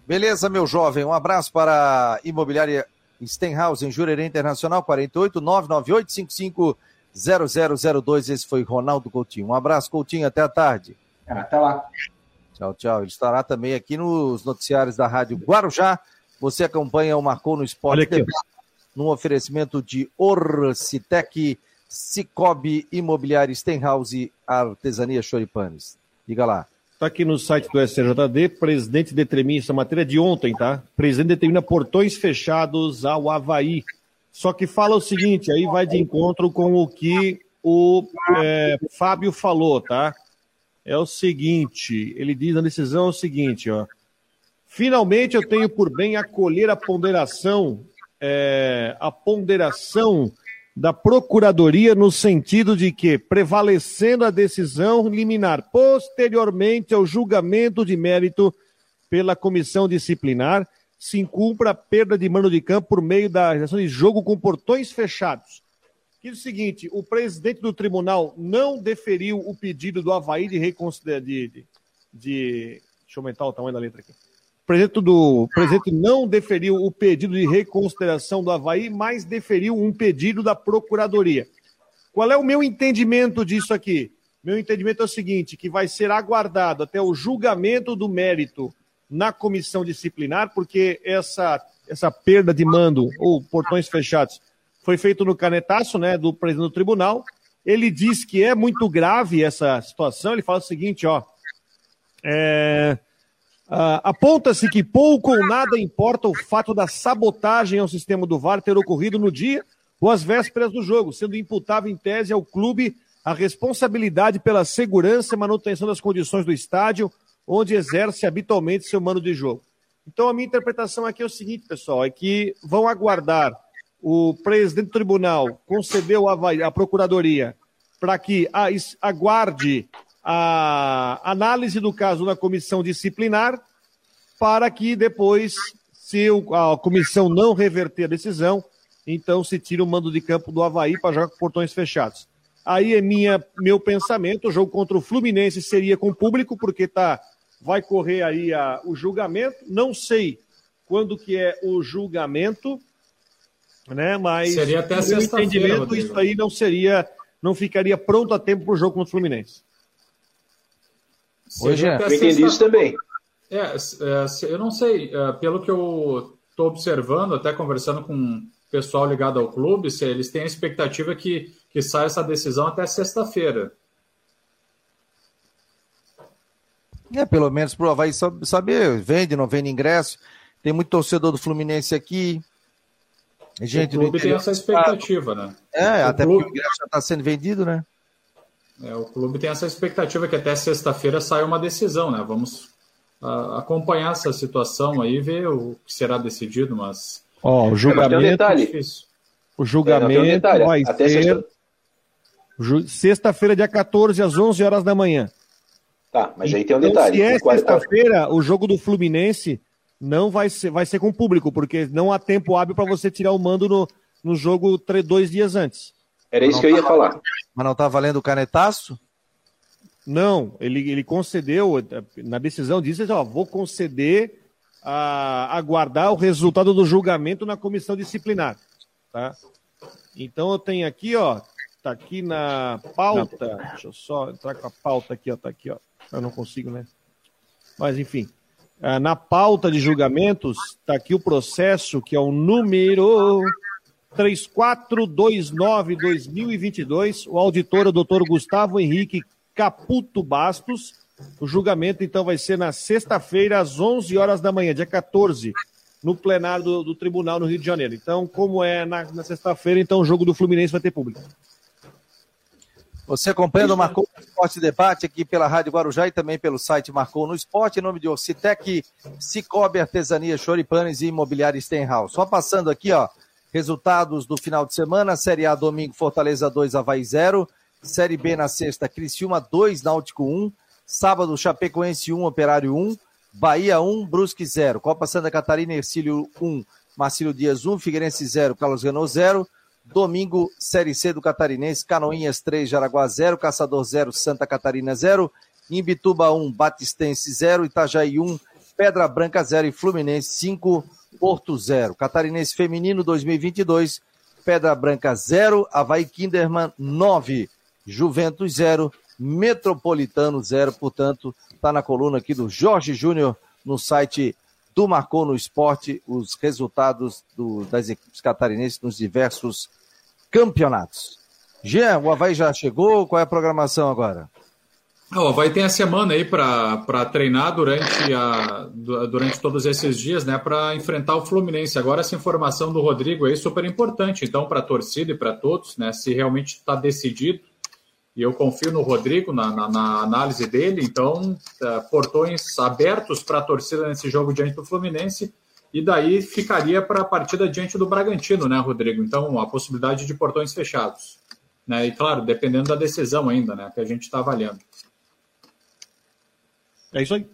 Beleza, meu jovem. Um abraço para a imobiliária Stenhouse em Jurerê Internacional, 48 998 55 0002. Esse foi Ronaldo Coutinho. Um abraço, Coutinho. Até a tarde. Até lá. Tchau, tchau. Ele estará também aqui nos noticiários da Rádio Guarujá. Você acompanha o Marcou no Esporte aqui, num oferecimento de Orcitec, Cicobi Imobiliária Stenhouse Artesania Choripanes. Diga lá. Está aqui no site do SCJD, presidente determina, essa matéria é de ontem, tá? Presidente determina portões fechados ao Havaí. Só que fala o seguinte, aí vai de encontro com o que o é, Fábio falou, tá? É o seguinte, ele diz na decisão é o seguinte, ó. Finalmente eu tenho por bem acolher a ponderação, é, a ponderação da Procuradoria no sentido de que, prevalecendo a decisão liminar posteriormente ao julgamento de mérito pela comissão disciplinar, se incumpra a perda de mando de campo por meio da realização de jogo com portões fechados. Que é o seguinte, o presidente do tribunal não deferiu o pedido do Havaí de reconsiderar, de, de, de, deixa eu aumentar o tamanho da letra aqui, presidente, do, presidente não deferiu o pedido de reconsideração do Havaí, mas deferiu um pedido da Procuradoria. Qual é o meu entendimento disso aqui? Meu entendimento é o seguinte: que vai ser aguardado até o julgamento do mérito na comissão disciplinar, porque essa, essa perda de mando ou portões fechados foi feito no canetaço né, do presidente do tribunal. Ele diz que é muito grave essa situação. Ele fala o seguinte: ó. É, Aponta-se que pouco ou nada importa o fato da sabotagem ao sistema do VAR ter ocorrido no dia ou às vésperas do jogo, sendo imputável em tese ao clube a responsabilidade pela segurança e manutenção das condições do estádio, onde exerce habitualmente seu mano de jogo. Então, a minha interpretação aqui é o seguinte, pessoal: é que vão aguardar o presidente do tribunal concedeu a, procuradoria para que aguarde a análise do caso na comissão disciplinar, para que depois, se a comissão não reverter a decisão, então se tira o mando de campo do Havaí para jogar com portões fechados. Aí é minha, meu pensamento, o jogo contra o Fluminense seria com público, porque tá, vai correr aí a, o julgamento. Não sei quando que é o julgamento, né? Mas seria até entendimento, isso aí não seria, não ficaria pronto a tempo para o jogo contra o Fluminense. Hoje é. Entendi isso também. É, é, eu não sei, é, pelo que eu estou observando, até conversando com o pessoal ligado ao clube, se eles têm a expectativa que, que saia essa decisão até sexta-feira. É, pelo menos para o Havaí saber, vende, não vende ingresso. Tem muito torcedor do Fluminense aqui. Gente o clube tem essa expectativa, né? É, o até clube... porque o ingresso já está sendo vendido, né? É, o clube tem essa expectativa que até sexta-feira saia uma decisão, né? Vamos acompanhar essa situação aí, ver o que será decidido, mas. Ó, o julgamento. Um detalhe. O julgamento é, um detalhe. vai Até ser. Sexta-feira, dia 14, às 11 horas da manhã. Tá, mas aí tem um então, detalhe. Se é sexta-feira, o jogo do Fluminense não vai ser, vai ser com público, porque não há tempo hábil para você tirar o mando no, no jogo dois dias antes. Era isso que eu ia tá, falar. Mas não tá valendo o canetaço? Não, ele, ele concedeu, na decisão disse, ó, vou conceder a aguardar o resultado do julgamento na comissão disciplinar, tá? Então eu tenho aqui, ó, tá aqui na pauta, deixa eu só entrar com a pauta aqui, ó, tá aqui, ó, eu não consigo, né? Mas enfim, ah, na pauta de julgamentos, tá aqui o processo, que é o número 3429-2022, o auditor é o doutor Gustavo Henrique Caputo Bastos. O julgamento, então, vai ser na sexta-feira, às 11 horas da manhã, dia 14, no plenário do, do, Tribunal no Rio de Janeiro. Então, como é na, na sexta-feira, então o jogo do Fluminense vai ter público. Você acompanhando o Marcou no Esporte Debate aqui pela Rádio Guarujá e também pelo site Marcou no Esporte, em nome de Ocitec, Cicobi Artesania, Choripanes e Imobiliária Stenhouse. Só passando aqui, ó, resultados do final de semana, Série A domingo, Fortaleza 2, Havaí 0, Série B na sexta, Criciúma 2, Náutico 1. Sábado, Chapecoense 1, Operário 1. Bahia 1, Brusque 0. Copa Santa Catarina, Ercílio 1, Marcílio Dias 1. Figueirense 0, Carlos Renault 0. Domingo, Série C do Catarinense, Canoinhas 3, Jaraguá 0. Caçador 0, Santa Catarina 0. Imbituba 1, Batistense 0. Itajaí 1, Pedra Branca 0 e Fluminense 5, Porto 0. Catarinense Feminino 2022, Pedra Branca 0, Havaí Kinderman 9. Juventus 0, Metropolitano 0. Portanto, está na coluna aqui do Jorge Júnior no site do Marcou no Esporte os resultados do, das equipes catarinenses nos diversos campeonatos. Jean, o Havaí já chegou? Qual é a programação agora? O Havaí tem a semana aí para treinar durante, a, durante todos esses dias, né, para enfrentar o Fluminense. Agora, essa informação do Rodrigo aí é super importante, então, para a torcida e para todos, né, se realmente está decidido e eu confio no Rodrigo, na, na, na análise dele. Então, é, portões abertos para a torcida nesse jogo diante do Fluminense. E daí ficaria para a partida diante do Bragantino, né, Rodrigo? Então, a possibilidade de portões fechados. Né? E, claro, dependendo da decisão ainda, né, que a gente está avaliando. É isso aí.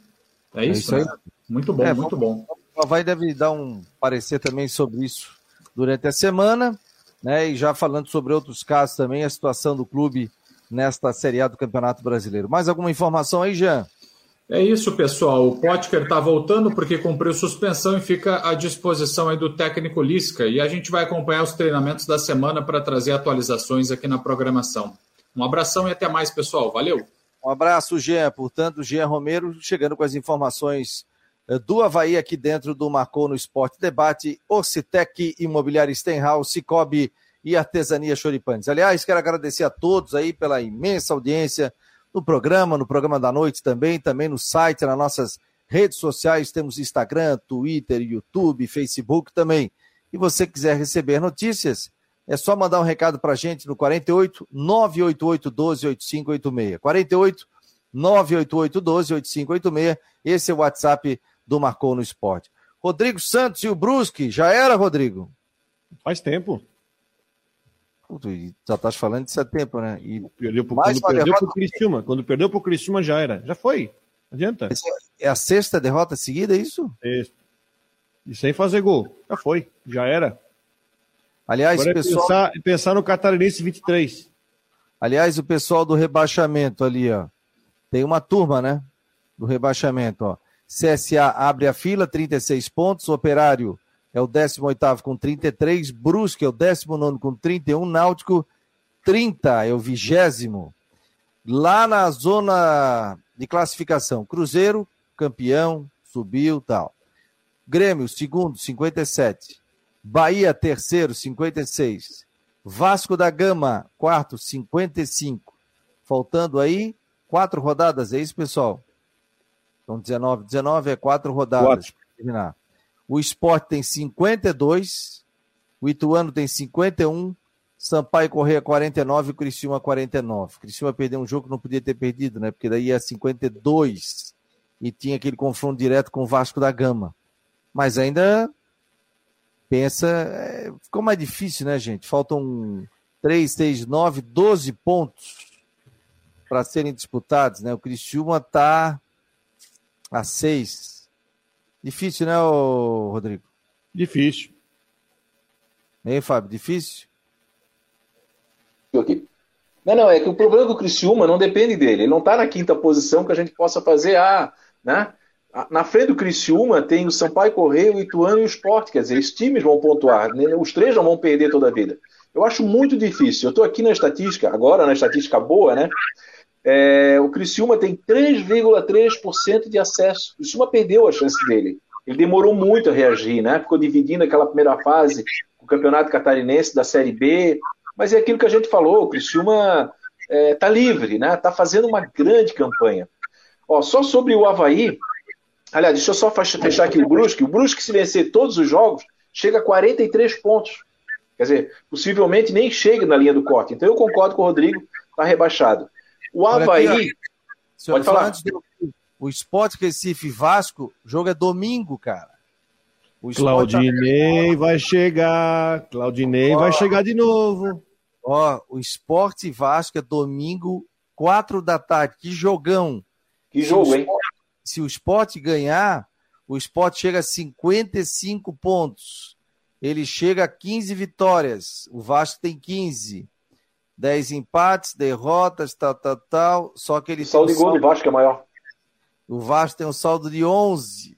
É isso, é isso né? aí. Muito bom, é, muito bom. O Havaí deve dar um parecer também sobre isso durante a semana, né? E já falando sobre outros casos também, a situação do clube nesta Série A do Campeonato Brasileiro. Mais alguma informação aí, Jean? É isso, pessoal. O Potker está voltando porque cumpriu suspensão e fica à disposição aí do técnico Lisca. E a gente vai acompanhar os treinamentos da semana para trazer atualizações aqui na programação. Um abração e até mais, pessoal. Valeu! Um abraço, Jean. Portanto, Jean Romero chegando com as informações eh, do Havaí aqui dentro do Marcou no Esporte Debate, Ocitec, Imobiliária Stenhouse, Cicobi e Artesania Choripanes. Aliás, quero agradecer a todos aí pela imensa audiência no programa, no programa da noite também, também no site, nas nossas redes sociais, temos Instagram, Twitter, YouTube, Facebook também. E você quiser receber notícias, é só mandar um recado para a gente no 48 988 12 8586. 48 988 12 8586. Esse é o WhatsApp do Marcou no Esporte. Rodrigo Santos e o Brusque, já era, Rodrigo? Faz tempo já estás falando de tempo, né? E perdeu pro, quando perdeu derrota... pro Criciúma. Quando perdeu pro Criciúma já era. Já foi. Adianta. É a sexta derrota seguida, é isso? Sexta. E sem fazer gol. Já foi. Já era. Aliás, Agora é pessoal... pensar, pensar no Catarinense 23. Aliás, o pessoal do rebaixamento ali, ó. Tem uma turma, né? Do rebaixamento, ó. CSA abre a fila, 36 pontos. Operário é o 18 com 33. Brusque é o 19 com 31. Náutico, 30 é o vigésimo. Lá na zona de classificação, Cruzeiro, campeão, subiu tal. Grêmio, segundo, 57. Bahia, terceiro, 56. Vasco da Gama, quarto, 55. Faltando aí quatro rodadas, é isso, pessoal? Então, 19, 19 é quatro rodadas. Terminar. O Sport tem 52, o Ituano tem 51, Sampaio Correia 49 e o Criciúma 49. O Criciúma perdeu um jogo que não podia ter perdido, né? Porque daí é 52 e tinha aquele confronto direto com o Vasco da Gama. Mas ainda pensa, é, ficou mais difícil, né, gente? Faltam 3, 6, 9, 12 pontos para serem disputados, né? O Criciúma está a 6. Difícil, né, Rodrigo? Difícil. Hein, Fábio? Difícil? Não, não, é que o problema do Criciúma não depende dele. Ele não está na quinta posição que a gente possa fazer, ah, né? Na frente do Criciúma tem o Sampaio Correio, o Ituano e o Sport, quer dizer, esses times vão pontuar, né? os três não vão perder toda a vida. Eu acho muito difícil. Eu estou aqui na estatística, agora na estatística boa, né? É, o Criciúma tem 3,3% de acesso. O Criciúma perdeu a chance dele. Ele demorou muito a reagir, né? Ficou dividindo aquela primeira fase, o Campeonato Catarinense da Série B. Mas é aquilo que a gente falou, o Criciúma está é, tá livre, né? Está fazendo uma grande campanha. Ó, só sobre o Havaí, aliás, deixa eu só fechar aqui o Brusque. O Brusque, se vencer todos os jogos, chega a 43 pontos. Quer dizer, possivelmente nem chega na linha do corte. Então eu concordo com o Rodrigo, está rebaixado. O Havaí. Aqui, pode falar. o Sport Recife Vasco, jogo é domingo, cara. O Claudinei tá... vai chegar. Claudinei ó, vai chegar de novo. Ó, o Sport Vasco é domingo, quatro da tarde. Que jogão. Que jogo, hein? Se o Sport ganhar, o Sport chega a 55 pontos. Ele chega a 15 vitórias. O Vasco tem 15. 10 empates, derrotas, tal, tal, tal. Só que ele. O saldo de gol do Vasco é maior. O Vasco tem um saldo de 11.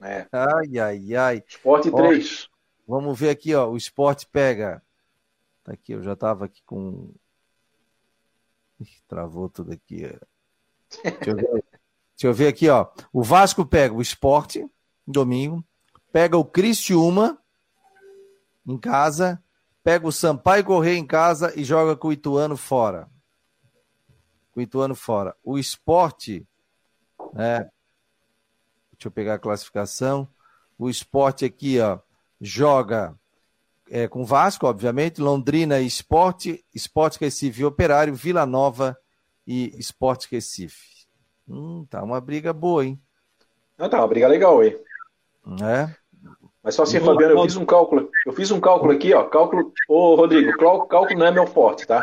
É. Ai, ai, ai. Esporte 3. Vamos ver aqui, ó. O esporte pega. Tá aqui, eu já tava aqui com. Ih, travou tudo aqui. Deixa eu ver. Deixa eu ver aqui, ó. O Vasco pega o esporte, domingo, pega o Criciúma em casa, pega o Sampaio Correia em casa e joga com o Ituano fora. Com o Ituano fora. O esporte, né? Deixa eu pegar a classificação. O esporte aqui, ó, joga é, com Vasco, obviamente, Londrina e Esporte, Esporte Recife e Operário, Vila Nova e Esporte Recife. Hum, tá uma briga boa, hein? Não, tá uma briga legal, hein? É. Mas só assim, Fabiano, eu fiz um cálculo. Eu fiz um cálculo aqui, ó. Cálculo. Ô, Rodrigo, cálculo não é meu forte, tá?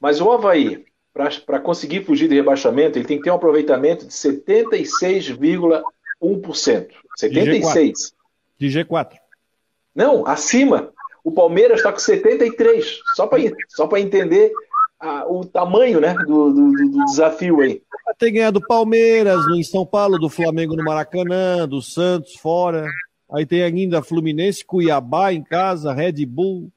Mas o Havaí, para conseguir fugir de rebaixamento, ele tem que ter um aproveitamento de 76,1%. 76%. De G4. Não, acima. O Palmeiras está com 73%. Só para só entender a, o tamanho né, do, do, do desafio aí. Tem ganhado do Palmeiras em São Paulo, do Flamengo no Maracanã, do Santos fora. Aí tem ainda Fluminense, Cuiabá em casa, Red Bull.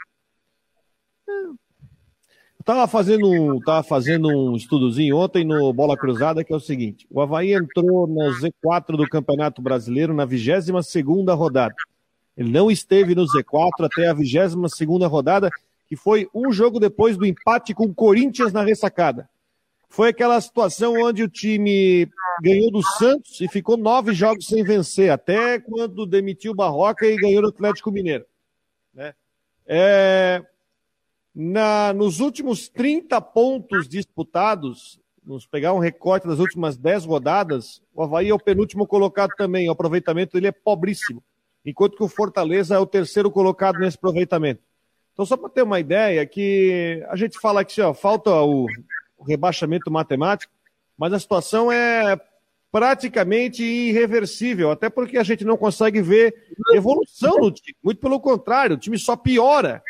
Eu tava fazendo, tava fazendo um estudozinho ontem no Bola Cruzada, que é o seguinte: o Havaí entrou no Z4 do Campeonato Brasileiro na 22 segunda rodada. Ele não esteve no Z4 até a 22 segunda rodada que foi um jogo depois do empate com o Corinthians na ressacada. Foi aquela situação onde o time ganhou do Santos e ficou nove jogos sem vencer, até quando demitiu o Barroca e ganhou do Atlético Mineiro. Né? É, na, nos últimos 30 pontos disputados, nos pegar um recorte das últimas 10 rodadas, o Havaí é o penúltimo colocado também, o aproveitamento dele é pobríssimo, enquanto que o Fortaleza é o terceiro colocado nesse aproveitamento. Então, só para ter uma ideia, que a gente fala que ó, falta o, o rebaixamento matemático, mas a situação é praticamente irreversível, até porque a gente não consegue ver evolução no time. Muito pelo contrário, o time só piora.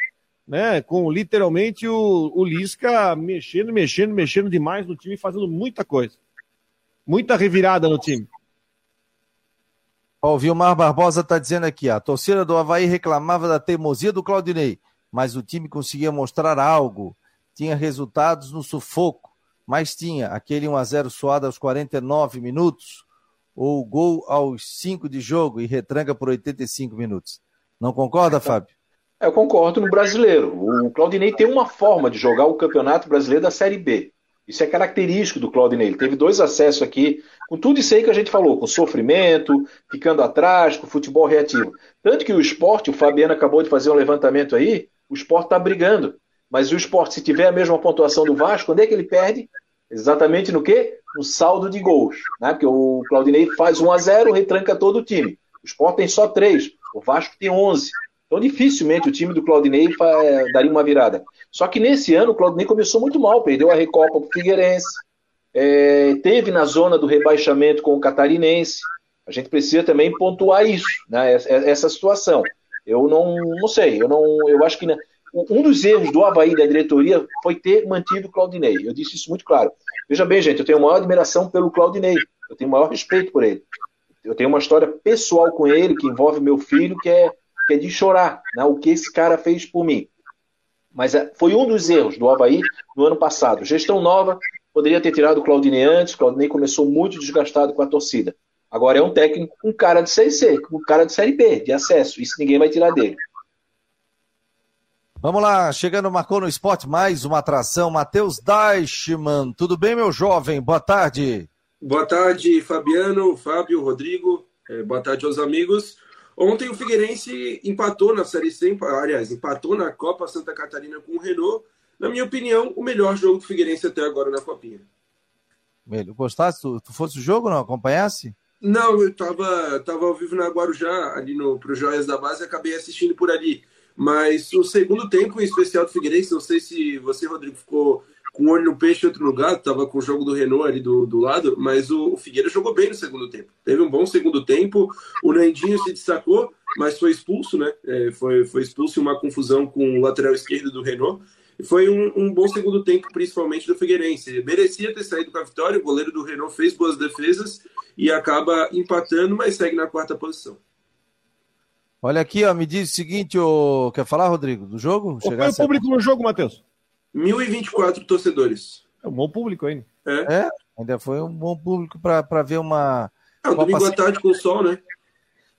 né? Com literalmente o, o Lisca mexendo, mexendo, mexendo demais no time, fazendo muita coisa. Muita revirada no time. Ó, o Vilmar Barbosa está dizendo aqui, a torcida do Havaí reclamava da teimosia do Claudinei, mas o time conseguia mostrar algo. Tinha resultados no sufoco, mas tinha aquele 1x0 suado aos 49 minutos, ou gol aos 5 de jogo e retranca por 85 minutos. Não concorda, Fábio? É, eu concordo no brasileiro. O Claudinei tem uma forma de jogar o Campeonato Brasileiro da Série B. Isso é característico do Claudinei. Ele teve dois acessos aqui, com tudo isso aí que a gente falou, com sofrimento, ficando atrás, com futebol reativo. Tanto que o esporte, o Fabiano acabou de fazer um levantamento aí, o esporte está brigando. Mas o esporte, se tiver a mesma pontuação do Vasco, quando é que ele perde? Exatamente no quê? No saldo de gols. Né? Porque o Claudinei faz 1 a 0 retranca todo o time. O esporte tem só 3, o Vasco tem 11. Então, dificilmente o time do Claudinei é, daria uma virada. Só que nesse ano o Claudinei começou muito mal, perdeu a Recopa para o Figueirense, é, teve na zona do rebaixamento com o Catarinense. A gente precisa também pontuar isso, né, essa situação. Eu não, não sei, eu não, eu acho que um dos erros do Havaí da diretoria foi ter mantido o Claudinei. Eu disse isso muito claro. Veja bem, gente, eu tenho maior admiração pelo Claudinei, eu tenho maior respeito por ele. Eu tenho uma história pessoal com ele que envolve meu filho, que é, que é de chorar, né, o que esse cara fez por mim. Mas é, foi um dos erros do Havaí no ano passado. Gestão nova, poderia ter tirado o Claudinei antes, o Claudinei começou muito desgastado com a torcida. Agora é um técnico com cara de Série C, com cara de Série B, de acesso. Isso ninguém vai tirar dele. Vamos lá, chegando Marcou no Esporte, mais uma atração. Matheus Deichmann, tudo bem, meu jovem? Boa tarde. Boa tarde, Fabiano, Fábio, Rodrigo. É, boa tarde aos amigos. Ontem o Figueirense empatou na Série C, aliás, empatou na Copa Santa Catarina com o Renault. Na minha opinião, o melhor jogo do Figueirense até agora na Copinha. Melhor. Gostasse? Tu, tu fosse o jogo, não? Acompanhasse? Não, eu tava, tava ao vivo na Guarujá, ali no, pro Joias da Base, e acabei assistindo por ali. Mas o segundo tempo, em especial do Figueirense, não sei se você, Rodrigo, ficou com um olho no peixe e outro no gato, tava com o jogo do Renault ali do, do lado, mas o, o Figueira jogou bem no segundo tempo. Teve um bom segundo tempo, o Nandinho se destacou, mas foi expulso, né? É, foi, foi expulso em uma confusão com o lateral esquerdo do Renault. Foi um, um, bom segundo tempo, principalmente do Figueirense. Merecia ter saído com a vitória, o goleiro do Renault fez boas defesas e acaba empatando, mas segue na quarta posição. Olha aqui, ó, me diz o seguinte, ô... quer falar, Rodrigo, do jogo? Qual foi o público no jogo, Matheus? 1.024 torcedores. É um bom público ainda. É, é ainda foi um bom público para ver uma. É, um domingo à tarde com o sol, né?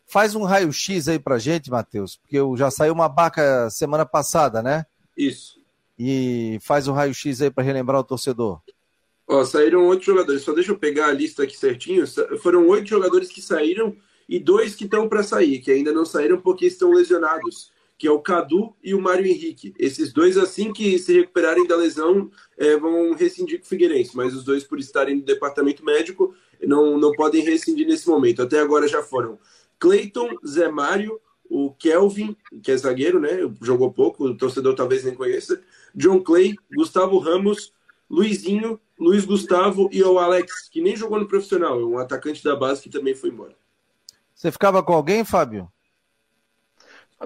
Faz um raio-x aí pra gente, Matheus, porque já saiu uma baca semana passada, né? Isso. E faz um raio-x aí para relembrar o torcedor. Ó, saíram oito jogadores. Só deixa eu pegar a lista aqui certinho. Foram oito jogadores que saíram e dois que estão para sair, que ainda não saíram porque estão lesionados que é o Cadu e o Mário Henrique. Esses dois, assim que se recuperarem da lesão, é, vão rescindir com o Figueirense, mas os dois, por estarem no departamento médico, não, não podem rescindir nesse momento. Até agora já foram Cleiton, Zé Mário, o Kelvin, que é zagueiro, né? Jogou pouco, o torcedor talvez nem conheça, John Clay, Gustavo Ramos, Luizinho, Luiz Gustavo e o Alex, que nem jogou no profissional, é um atacante da base que também foi embora. Você ficava com alguém, Fábio?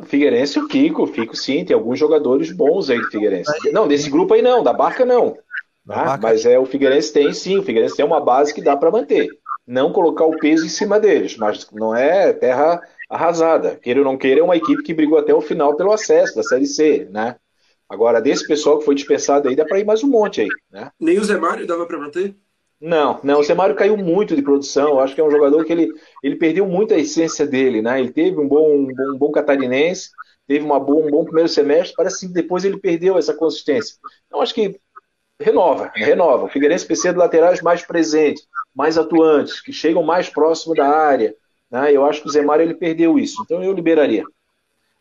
Figueirense o Kiko, Fico sim, tem alguns jogadores bons aí do Figueirense. Não, desse grupo aí não, da Barca não. Tá? Mas é o Figueirense tem sim, o Figueirense tem uma base que dá para manter. Não colocar o peso em cima deles, mas não é terra arrasada. Queira ou não queira, é uma equipe que brigou até o final pelo acesso da Série C, né? Agora, desse pessoal que foi dispensado aí, dá para ir mais um monte aí, né? Nem o Zé Mário dava para manter? Não, não, o Zé Mário caiu muito de produção. Eu acho que é um jogador que ele, ele perdeu muito a essência dele, né? Ele teve um bom, um bom, um bom catarinense, teve uma boa, um bom primeiro semestre, parece que depois ele perdeu essa consistência. Então acho que renova, renova. O Figueirense precisa de laterais mais presentes, mais atuantes, que chegam mais próximo da área. Né? Eu acho que o Zé Mário ele perdeu isso, então eu liberaria.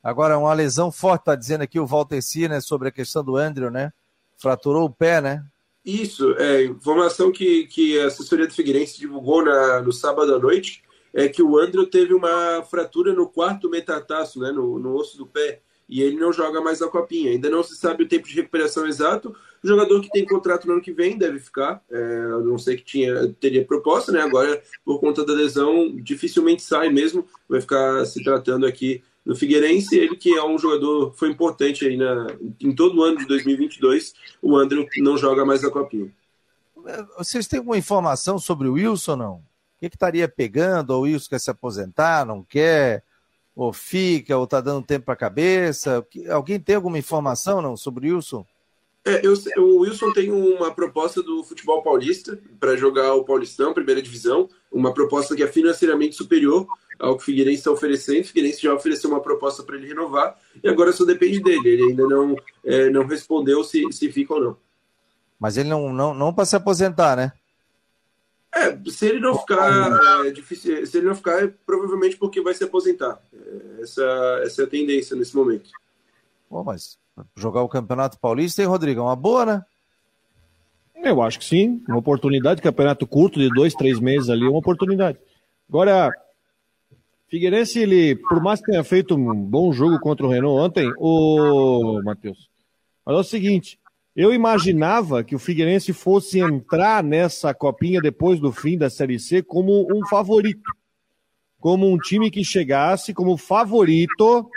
Agora, uma lesão forte, está dizendo aqui o Walter C, né, sobre a questão do Andrew, né? Fraturou o pé, né? Isso, é informação que, que a assessoria do Figueirense divulgou na, no sábado à noite é que o André teve uma fratura no quarto metatarso, né, no, no osso do pé, e ele não joga mais na copinha. Ainda não se sabe o tempo de recuperação exato. O jogador que tem contrato no ano que vem deve ficar. É, não sei que tinha, teria proposta, né? Agora, por conta da lesão, dificilmente sai mesmo. Vai ficar se tratando aqui no Figueirense, ele que é um jogador, foi importante aí na, em todo o ano de 2022, o André não joga mais a Copinha. Vocês têm alguma informação sobre o Wilson, não? O que, que estaria pegando? Ou o Wilson quer se aposentar, não quer? Ou fica, ou está dando tempo para a cabeça? Alguém tem alguma informação, não, sobre o Wilson? É, eu, o Wilson tem uma proposta do futebol paulista para jogar o Paulistão, primeira divisão, uma proposta que é financeiramente superior ao que o Figueirense está oferecendo. O Figueirense já ofereceu uma proposta para ele renovar e agora só depende dele. Ele ainda não, é, não respondeu se, se fica ou não. Mas ele não, não, não para se aposentar, né? É, se ele não ficar, é difícil, se ele não ficar, é provavelmente porque vai se aposentar. É, essa, essa é a tendência nesse momento. Bom, mas jogar o Campeonato Paulista, hein, Rodrigo? É uma boa, né? Eu acho que sim. Uma oportunidade, campeonato curto de dois, três meses ali, uma oportunidade. Agora, Figueirense, ele, por mais que tenha feito um bom jogo contra o Renault ontem, o Matheus, mas é o seguinte, eu imaginava que o Figueirense fosse entrar nessa copinha depois do fim da Série C como um favorito. Como um time que chegasse como favorito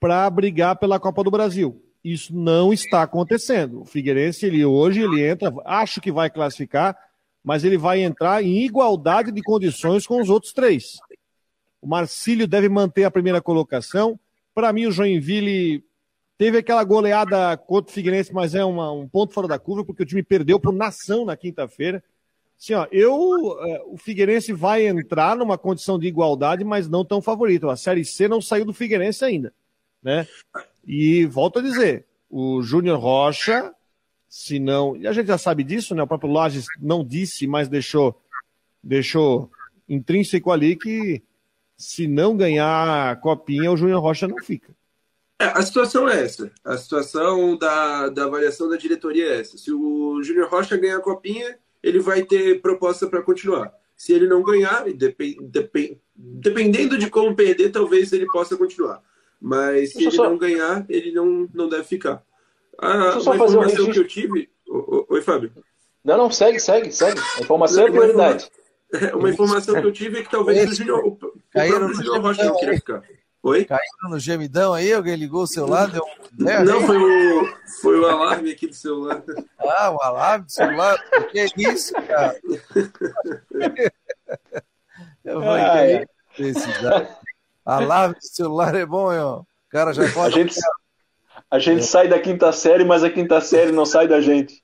para brigar pela Copa do Brasil. Isso não está acontecendo. O Figueirense, ele hoje, ele entra, acho que vai classificar, mas ele vai entrar em igualdade de condições com os outros três. O Marcílio deve manter a primeira colocação. Para mim, o Joinville teve aquela goleada contra o Figueirense, mas é uma, um ponto fora da curva, porque o time perdeu o Nação na quinta-feira. Assim, ó, eu, é, o Figueirense vai entrar numa condição de igualdade, mas não tão favorito. A Série C não saiu do Figueirense ainda né? E volto a dizer, o Júnior Rocha, se não, e a gente já sabe disso, né? O próprio Lages não disse, mas deixou deixou intrínseco ali que se não ganhar a copinha, o Júnior Rocha não fica. É, a situação é essa. A situação da, da avaliação da diretoria é essa. Se o Júnior Rocha ganhar a copinha, ele vai ter proposta para continuar. Se ele não ganhar, depend, depend, dependendo de como perder, talvez ele possa continuar. Mas se ele só... não ganhar, ele não, não deve ficar. A, Deixa uma informação um que eu tive. Oi, Fábio. Não, não, segue, segue, segue. A informação é prioridade. Uma informação que eu tive é que talvez o, Junior, o, o próprio Rocha não queira ficar. Oi? Caíram no gemidão aí? Alguém ligou o celular? Deu. Não, foi o, foi o alarme aqui do celular. Ah, o alarme do celular? O que é isso, cara? Eu vou ah, é. Alarme de celular é bom, ó. O cara já pode. A gente, a gente sai da quinta série, mas a quinta série não sai da gente.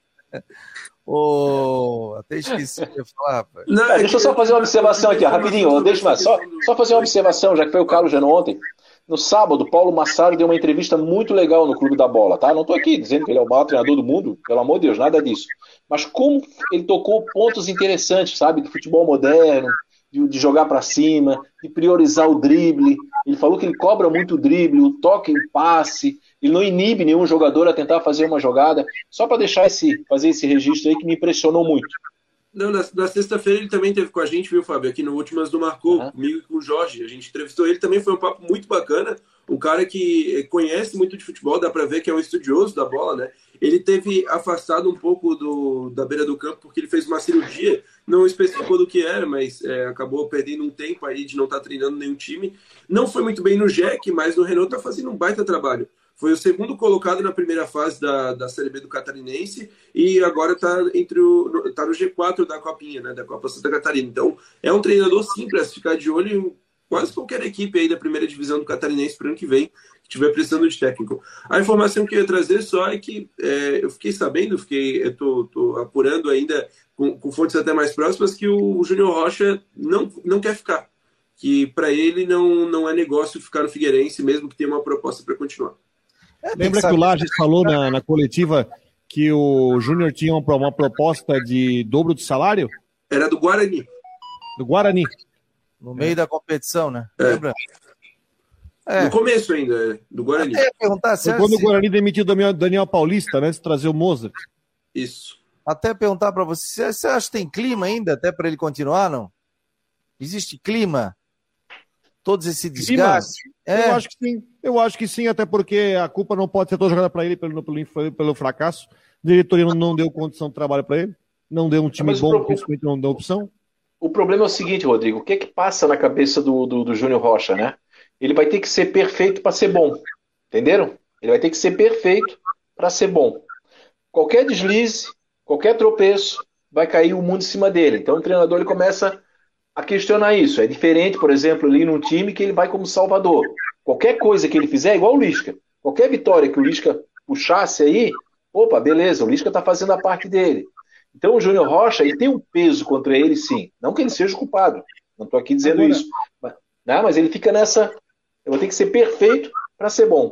Oh, até esqueci de falar, rapaz. Não, é, deixa eu só fazer uma observação aqui, ó, rapidinho. Deixa, mais, só, só fazer uma observação, já que foi o Carlos Geno ontem. No sábado, Paulo Massaro deu uma entrevista muito legal no Clube da Bola, tá? Não estou aqui dizendo que ele é o maior treinador do mundo, pelo amor de Deus, nada disso. Mas como ele tocou pontos interessantes, sabe, do futebol moderno, de, de jogar para cima, de priorizar o drible. Ele falou que ele cobra muito o drible, o toque, o passe. Ele não inibe nenhum jogador a tentar fazer uma jogada. Só para deixar esse, fazer esse registro aí que me impressionou muito. Não, na, na sexta-feira ele também teve com a gente, viu, Fábio? Aqui no Últimas do Marcou, uhum. comigo e com o Jorge. A gente entrevistou ele também, foi um papo muito bacana. Um cara que conhece muito de futebol, dá para ver que é um estudioso da bola, né? Ele teve afastado um pouco do, da beira do campo porque ele fez uma cirurgia, não especificou do que era, mas é, acabou perdendo um tempo aí de não estar tá treinando nenhum time. Não foi muito bem no Jack, mas no Renault tá fazendo um baita trabalho. Foi o segundo colocado na primeira fase da, da Série B do Catarinense e agora está entre o tá no G4 da Copinha, né, da Copa Santa Catarina. Então, é um treinador sim para ficar de olho quase qualquer equipe aí da primeira divisão do Catarinense para o ano que vem estiver precisando de técnico. A informação que eu ia trazer só é que é, eu fiquei sabendo, fiquei, estou apurando ainda com, com, fontes até mais próximas que o, o Júnior Rocha não, não quer ficar. Que para ele não, não é negócio ficar no Figueirense, mesmo que tenha uma proposta para continuar. É, Lembra que, que o Lages falou na, na coletiva que o Júnior tinha uma, uma proposta de dobro de salário? Era do Guarani. Do Guarani. No meio da competição, né? É. Lembra? É. No começo ainda, do Guarani. Até perguntar se quando o Guarani demitiu o Daniel Paulista, né? Se trazer o Mozart. Isso. Até perguntar para você, você acha que tem clima ainda até para ele continuar, não? Existe clima? Todos esse desgaste? É. Eu acho que sim. Eu acho que sim, até porque a culpa não pode ser toda jogada para ele pelo, pelo, pelo fracasso. A diretoria não, não deu condição de trabalho para ele. Não deu um time bom, pro... principalmente não deu opção. O problema é o seguinte, Rodrigo. O que é que passa na cabeça do, do, do Júnior Rocha, né? ele vai ter que ser perfeito para ser bom. Entenderam? Ele vai ter que ser perfeito para ser bom. Qualquer deslize, qualquer tropeço, vai cair o mundo em cima dele. Então o treinador ele começa a questionar isso. É diferente, por exemplo, ali num time que ele vai como salvador. Qualquer coisa que ele fizer, é igual o Lisca. Qualquer vitória que o Lisca puxasse aí, opa, beleza, o Lisca está fazendo a parte dele. Então o Júnior Rocha ele tem um peso contra ele, sim. Não que ele seja culpado. Não estou aqui dizendo Agora, isso. Mas, né, mas ele fica nessa. Eu vou ter que ser perfeito para ser bom.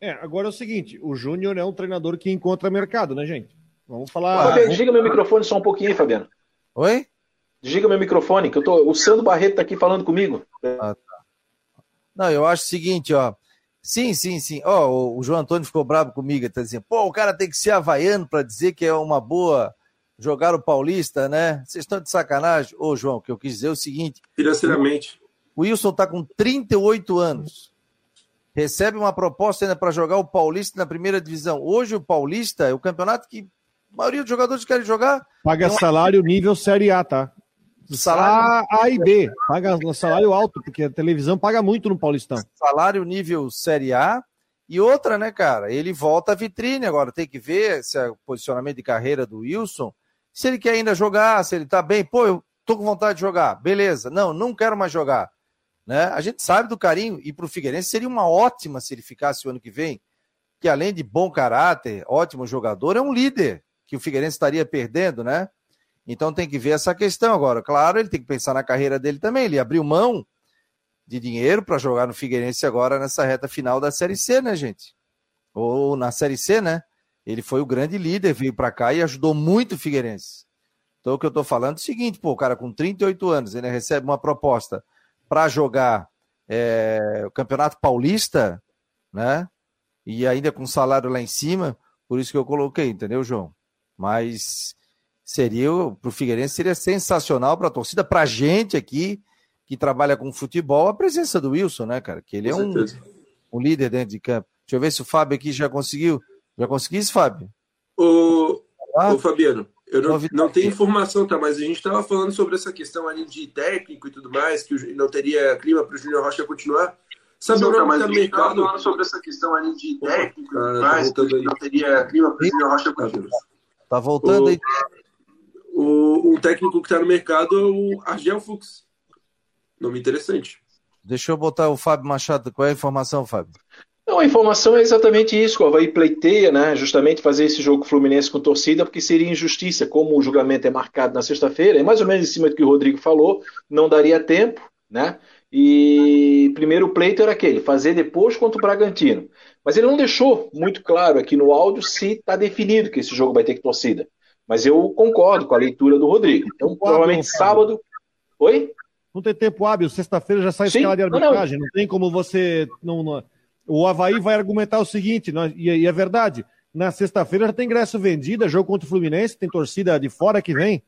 É, agora é o seguinte: o Júnior é um treinador que encontra mercado, né, gente? Vamos falar. Fabiano, desliga meu microfone só um pouquinho, Fabiano. Oi? Desliga meu microfone, que eu tô. O Sandro Barreto tá aqui falando comigo. Ah, tá. Não, eu acho o seguinte, ó. Sim, sim, sim. Ó, oh, o João Antônio ficou bravo comigo, tá dizendo, pô, o cara tem que ser havaiano para dizer que é uma boa jogar o Paulista, né? Vocês estão de sacanagem? Ô, João, o que eu quis dizer é o seguinte. Financeiramente. O Wilson tá com 38 anos recebe uma proposta ainda para jogar o Paulista na primeira divisão. Hoje o Paulista é o campeonato que a maioria dos jogadores querem jogar. Paga então, salário nível Série A, tá? Salário A, a e B. Paga salário alto, porque a televisão paga muito no Paulistão. Salário nível Série A. E outra, né, cara? Ele volta à vitrine agora. Tem que ver se é o posicionamento de carreira do Wilson. Se ele quer ainda jogar, se ele tá bem. Pô, eu tô com vontade de jogar. Beleza. Não, não quero mais jogar. Né? A gente sabe do carinho, e para o Figueirense seria uma ótima se ele ficasse o ano que vem, que além de bom caráter, ótimo jogador, é um líder que o Figueirense estaria perdendo, né? Então tem que ver essa questão agora. Claro, ele tem que pensar na carreira dele também. Ele abriu mão de dinheiro para jogar no Figueirense agora nessa reta final da Série C, né, gente? Ou na Série C, né? Ele foi o grande líder, veio para cá e ajudou muito o Figueirense. Então o que eu tô falando é o seguinte, pô, o cara com 38 anos, ele recebe uma proposta para jogar é, o Campeonato Paulista, né? E ainda com salário lá em cima, por isso que eu coloquei, entendeu, João? Mas seria, para o Figueirense, seria sensacional para a torcida, para a gente aqui que trabalha com futebol, a presença do Wilson, né, cara? Que ele é um, um líder dentro de campo. Deixa eu ver se o Fábio aqui já conseguiu. Já conseguiu isso, Fábio? Ô, ah? ô Fabiano, eu não, não tenho informação, tá? Mas a gente estava falando sobre essa questão ali de técnico e tudo mais, que não teria clima para o Júnior Rocha continuar. Sabe o nome tá no mercado? falando sobre essa questão ali de técnico e tudo mais, tá que não teria clima para o Júnior Rocha continuar. Tá voltando aí. O, o técnico que está no mercado é o Argel Fux. Nome interessante. Deixa eu botar o Fábio Machado. Qual é a informação, Fábio? Não, a informação é exatamente isso. O Havaí pleiteia, né, justamente fazer esse jogo Fluminense com torcida, porque seria injustiça. Como o julgamento é marcado na sexta-feira, é mais ou menos em cima do que o Rodrigo falou, não daria tempo, né? E primeiro o pleito era aquele, fazer depois contra o Bragantino. Mas ele não deixou muito claro aqui no áudio se está definido que esse jogo vai ter que torcida. Mas eu concordo com a leitura do Rodrigo. Então, provavelmente sábado. Oi? Não tem tempo hábil, sexta-feira já sai Sim? escala de arbitragem. Não, não. não tem como você. Não, o Havaí vai argumentar o seguinte, e é verdade, na sexta-feira já tem ingresso vendido, é jogo contra o Fluminense, tem torcida de fora que vem.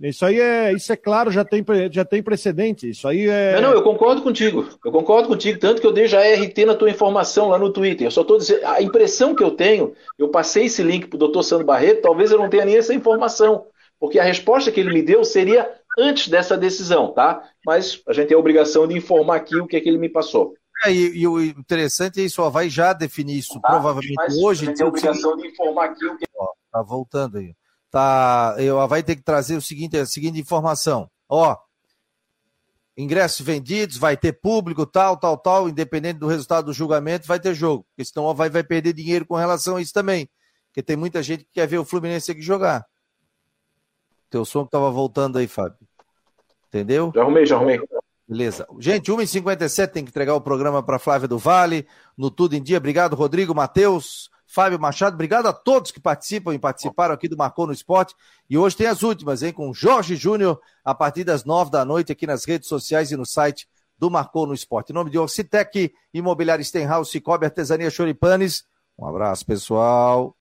Isso aí é, isso é claro, já tem, já tem precedente. Isso aí é. Não, não, eu concordo contigo. Eu concordo contigo, tanto que eu dei já RT na tua informação lá no Twitter. Eu só estou dizendo, a impressão que eu tenho, eu passei esse link para o doutor Sandro Barreto, talvez eu não tenha nem essa informação, porque a resposta que ele me deu seria antes dessa decisão, tá? Mas a gente tem a obrigação de informar aqui o que é que ele me passou. É, e, e, o interessante é isso, vai já definir isso ah, provavelmente hoje. Tem a obrigação de informar aqui o que. Ó, tá voltando aí. Tá, eu vai ter que trazer o seguinte, a seguinte informação. Ó, ingressos vendidos, vai ter público, tal, tal, tal, independente do resultado do julgamento, vai ter jogo. Porque senão o vai vai perder dinheiro com relação a isso também. Porque tem muita gente que quer ver o Fluminense aqui jogar. Teu som que tava voltando aí, Fábio. Entendeu? Já arrumei, já arrumei. Beleza. Gente, 1h57 tem que entregar o programa para Flávia do Vale, no Tudo em Dia. Obrigado, Rodrigo, Matheus, Fábio Machado. Obrigado a todos que participam e participaram aqui do Marcou no Esporte. E hoje tem as últimas, hein? Com Jorge Júnior, a partir das nove da noite, aqui nas redes sociais e no site do Marcou no Esporte. Em nome de Orcitec, Imobiliário Stenhouse, Cicobi Artesania Choripanes. Um abraço, pessoal.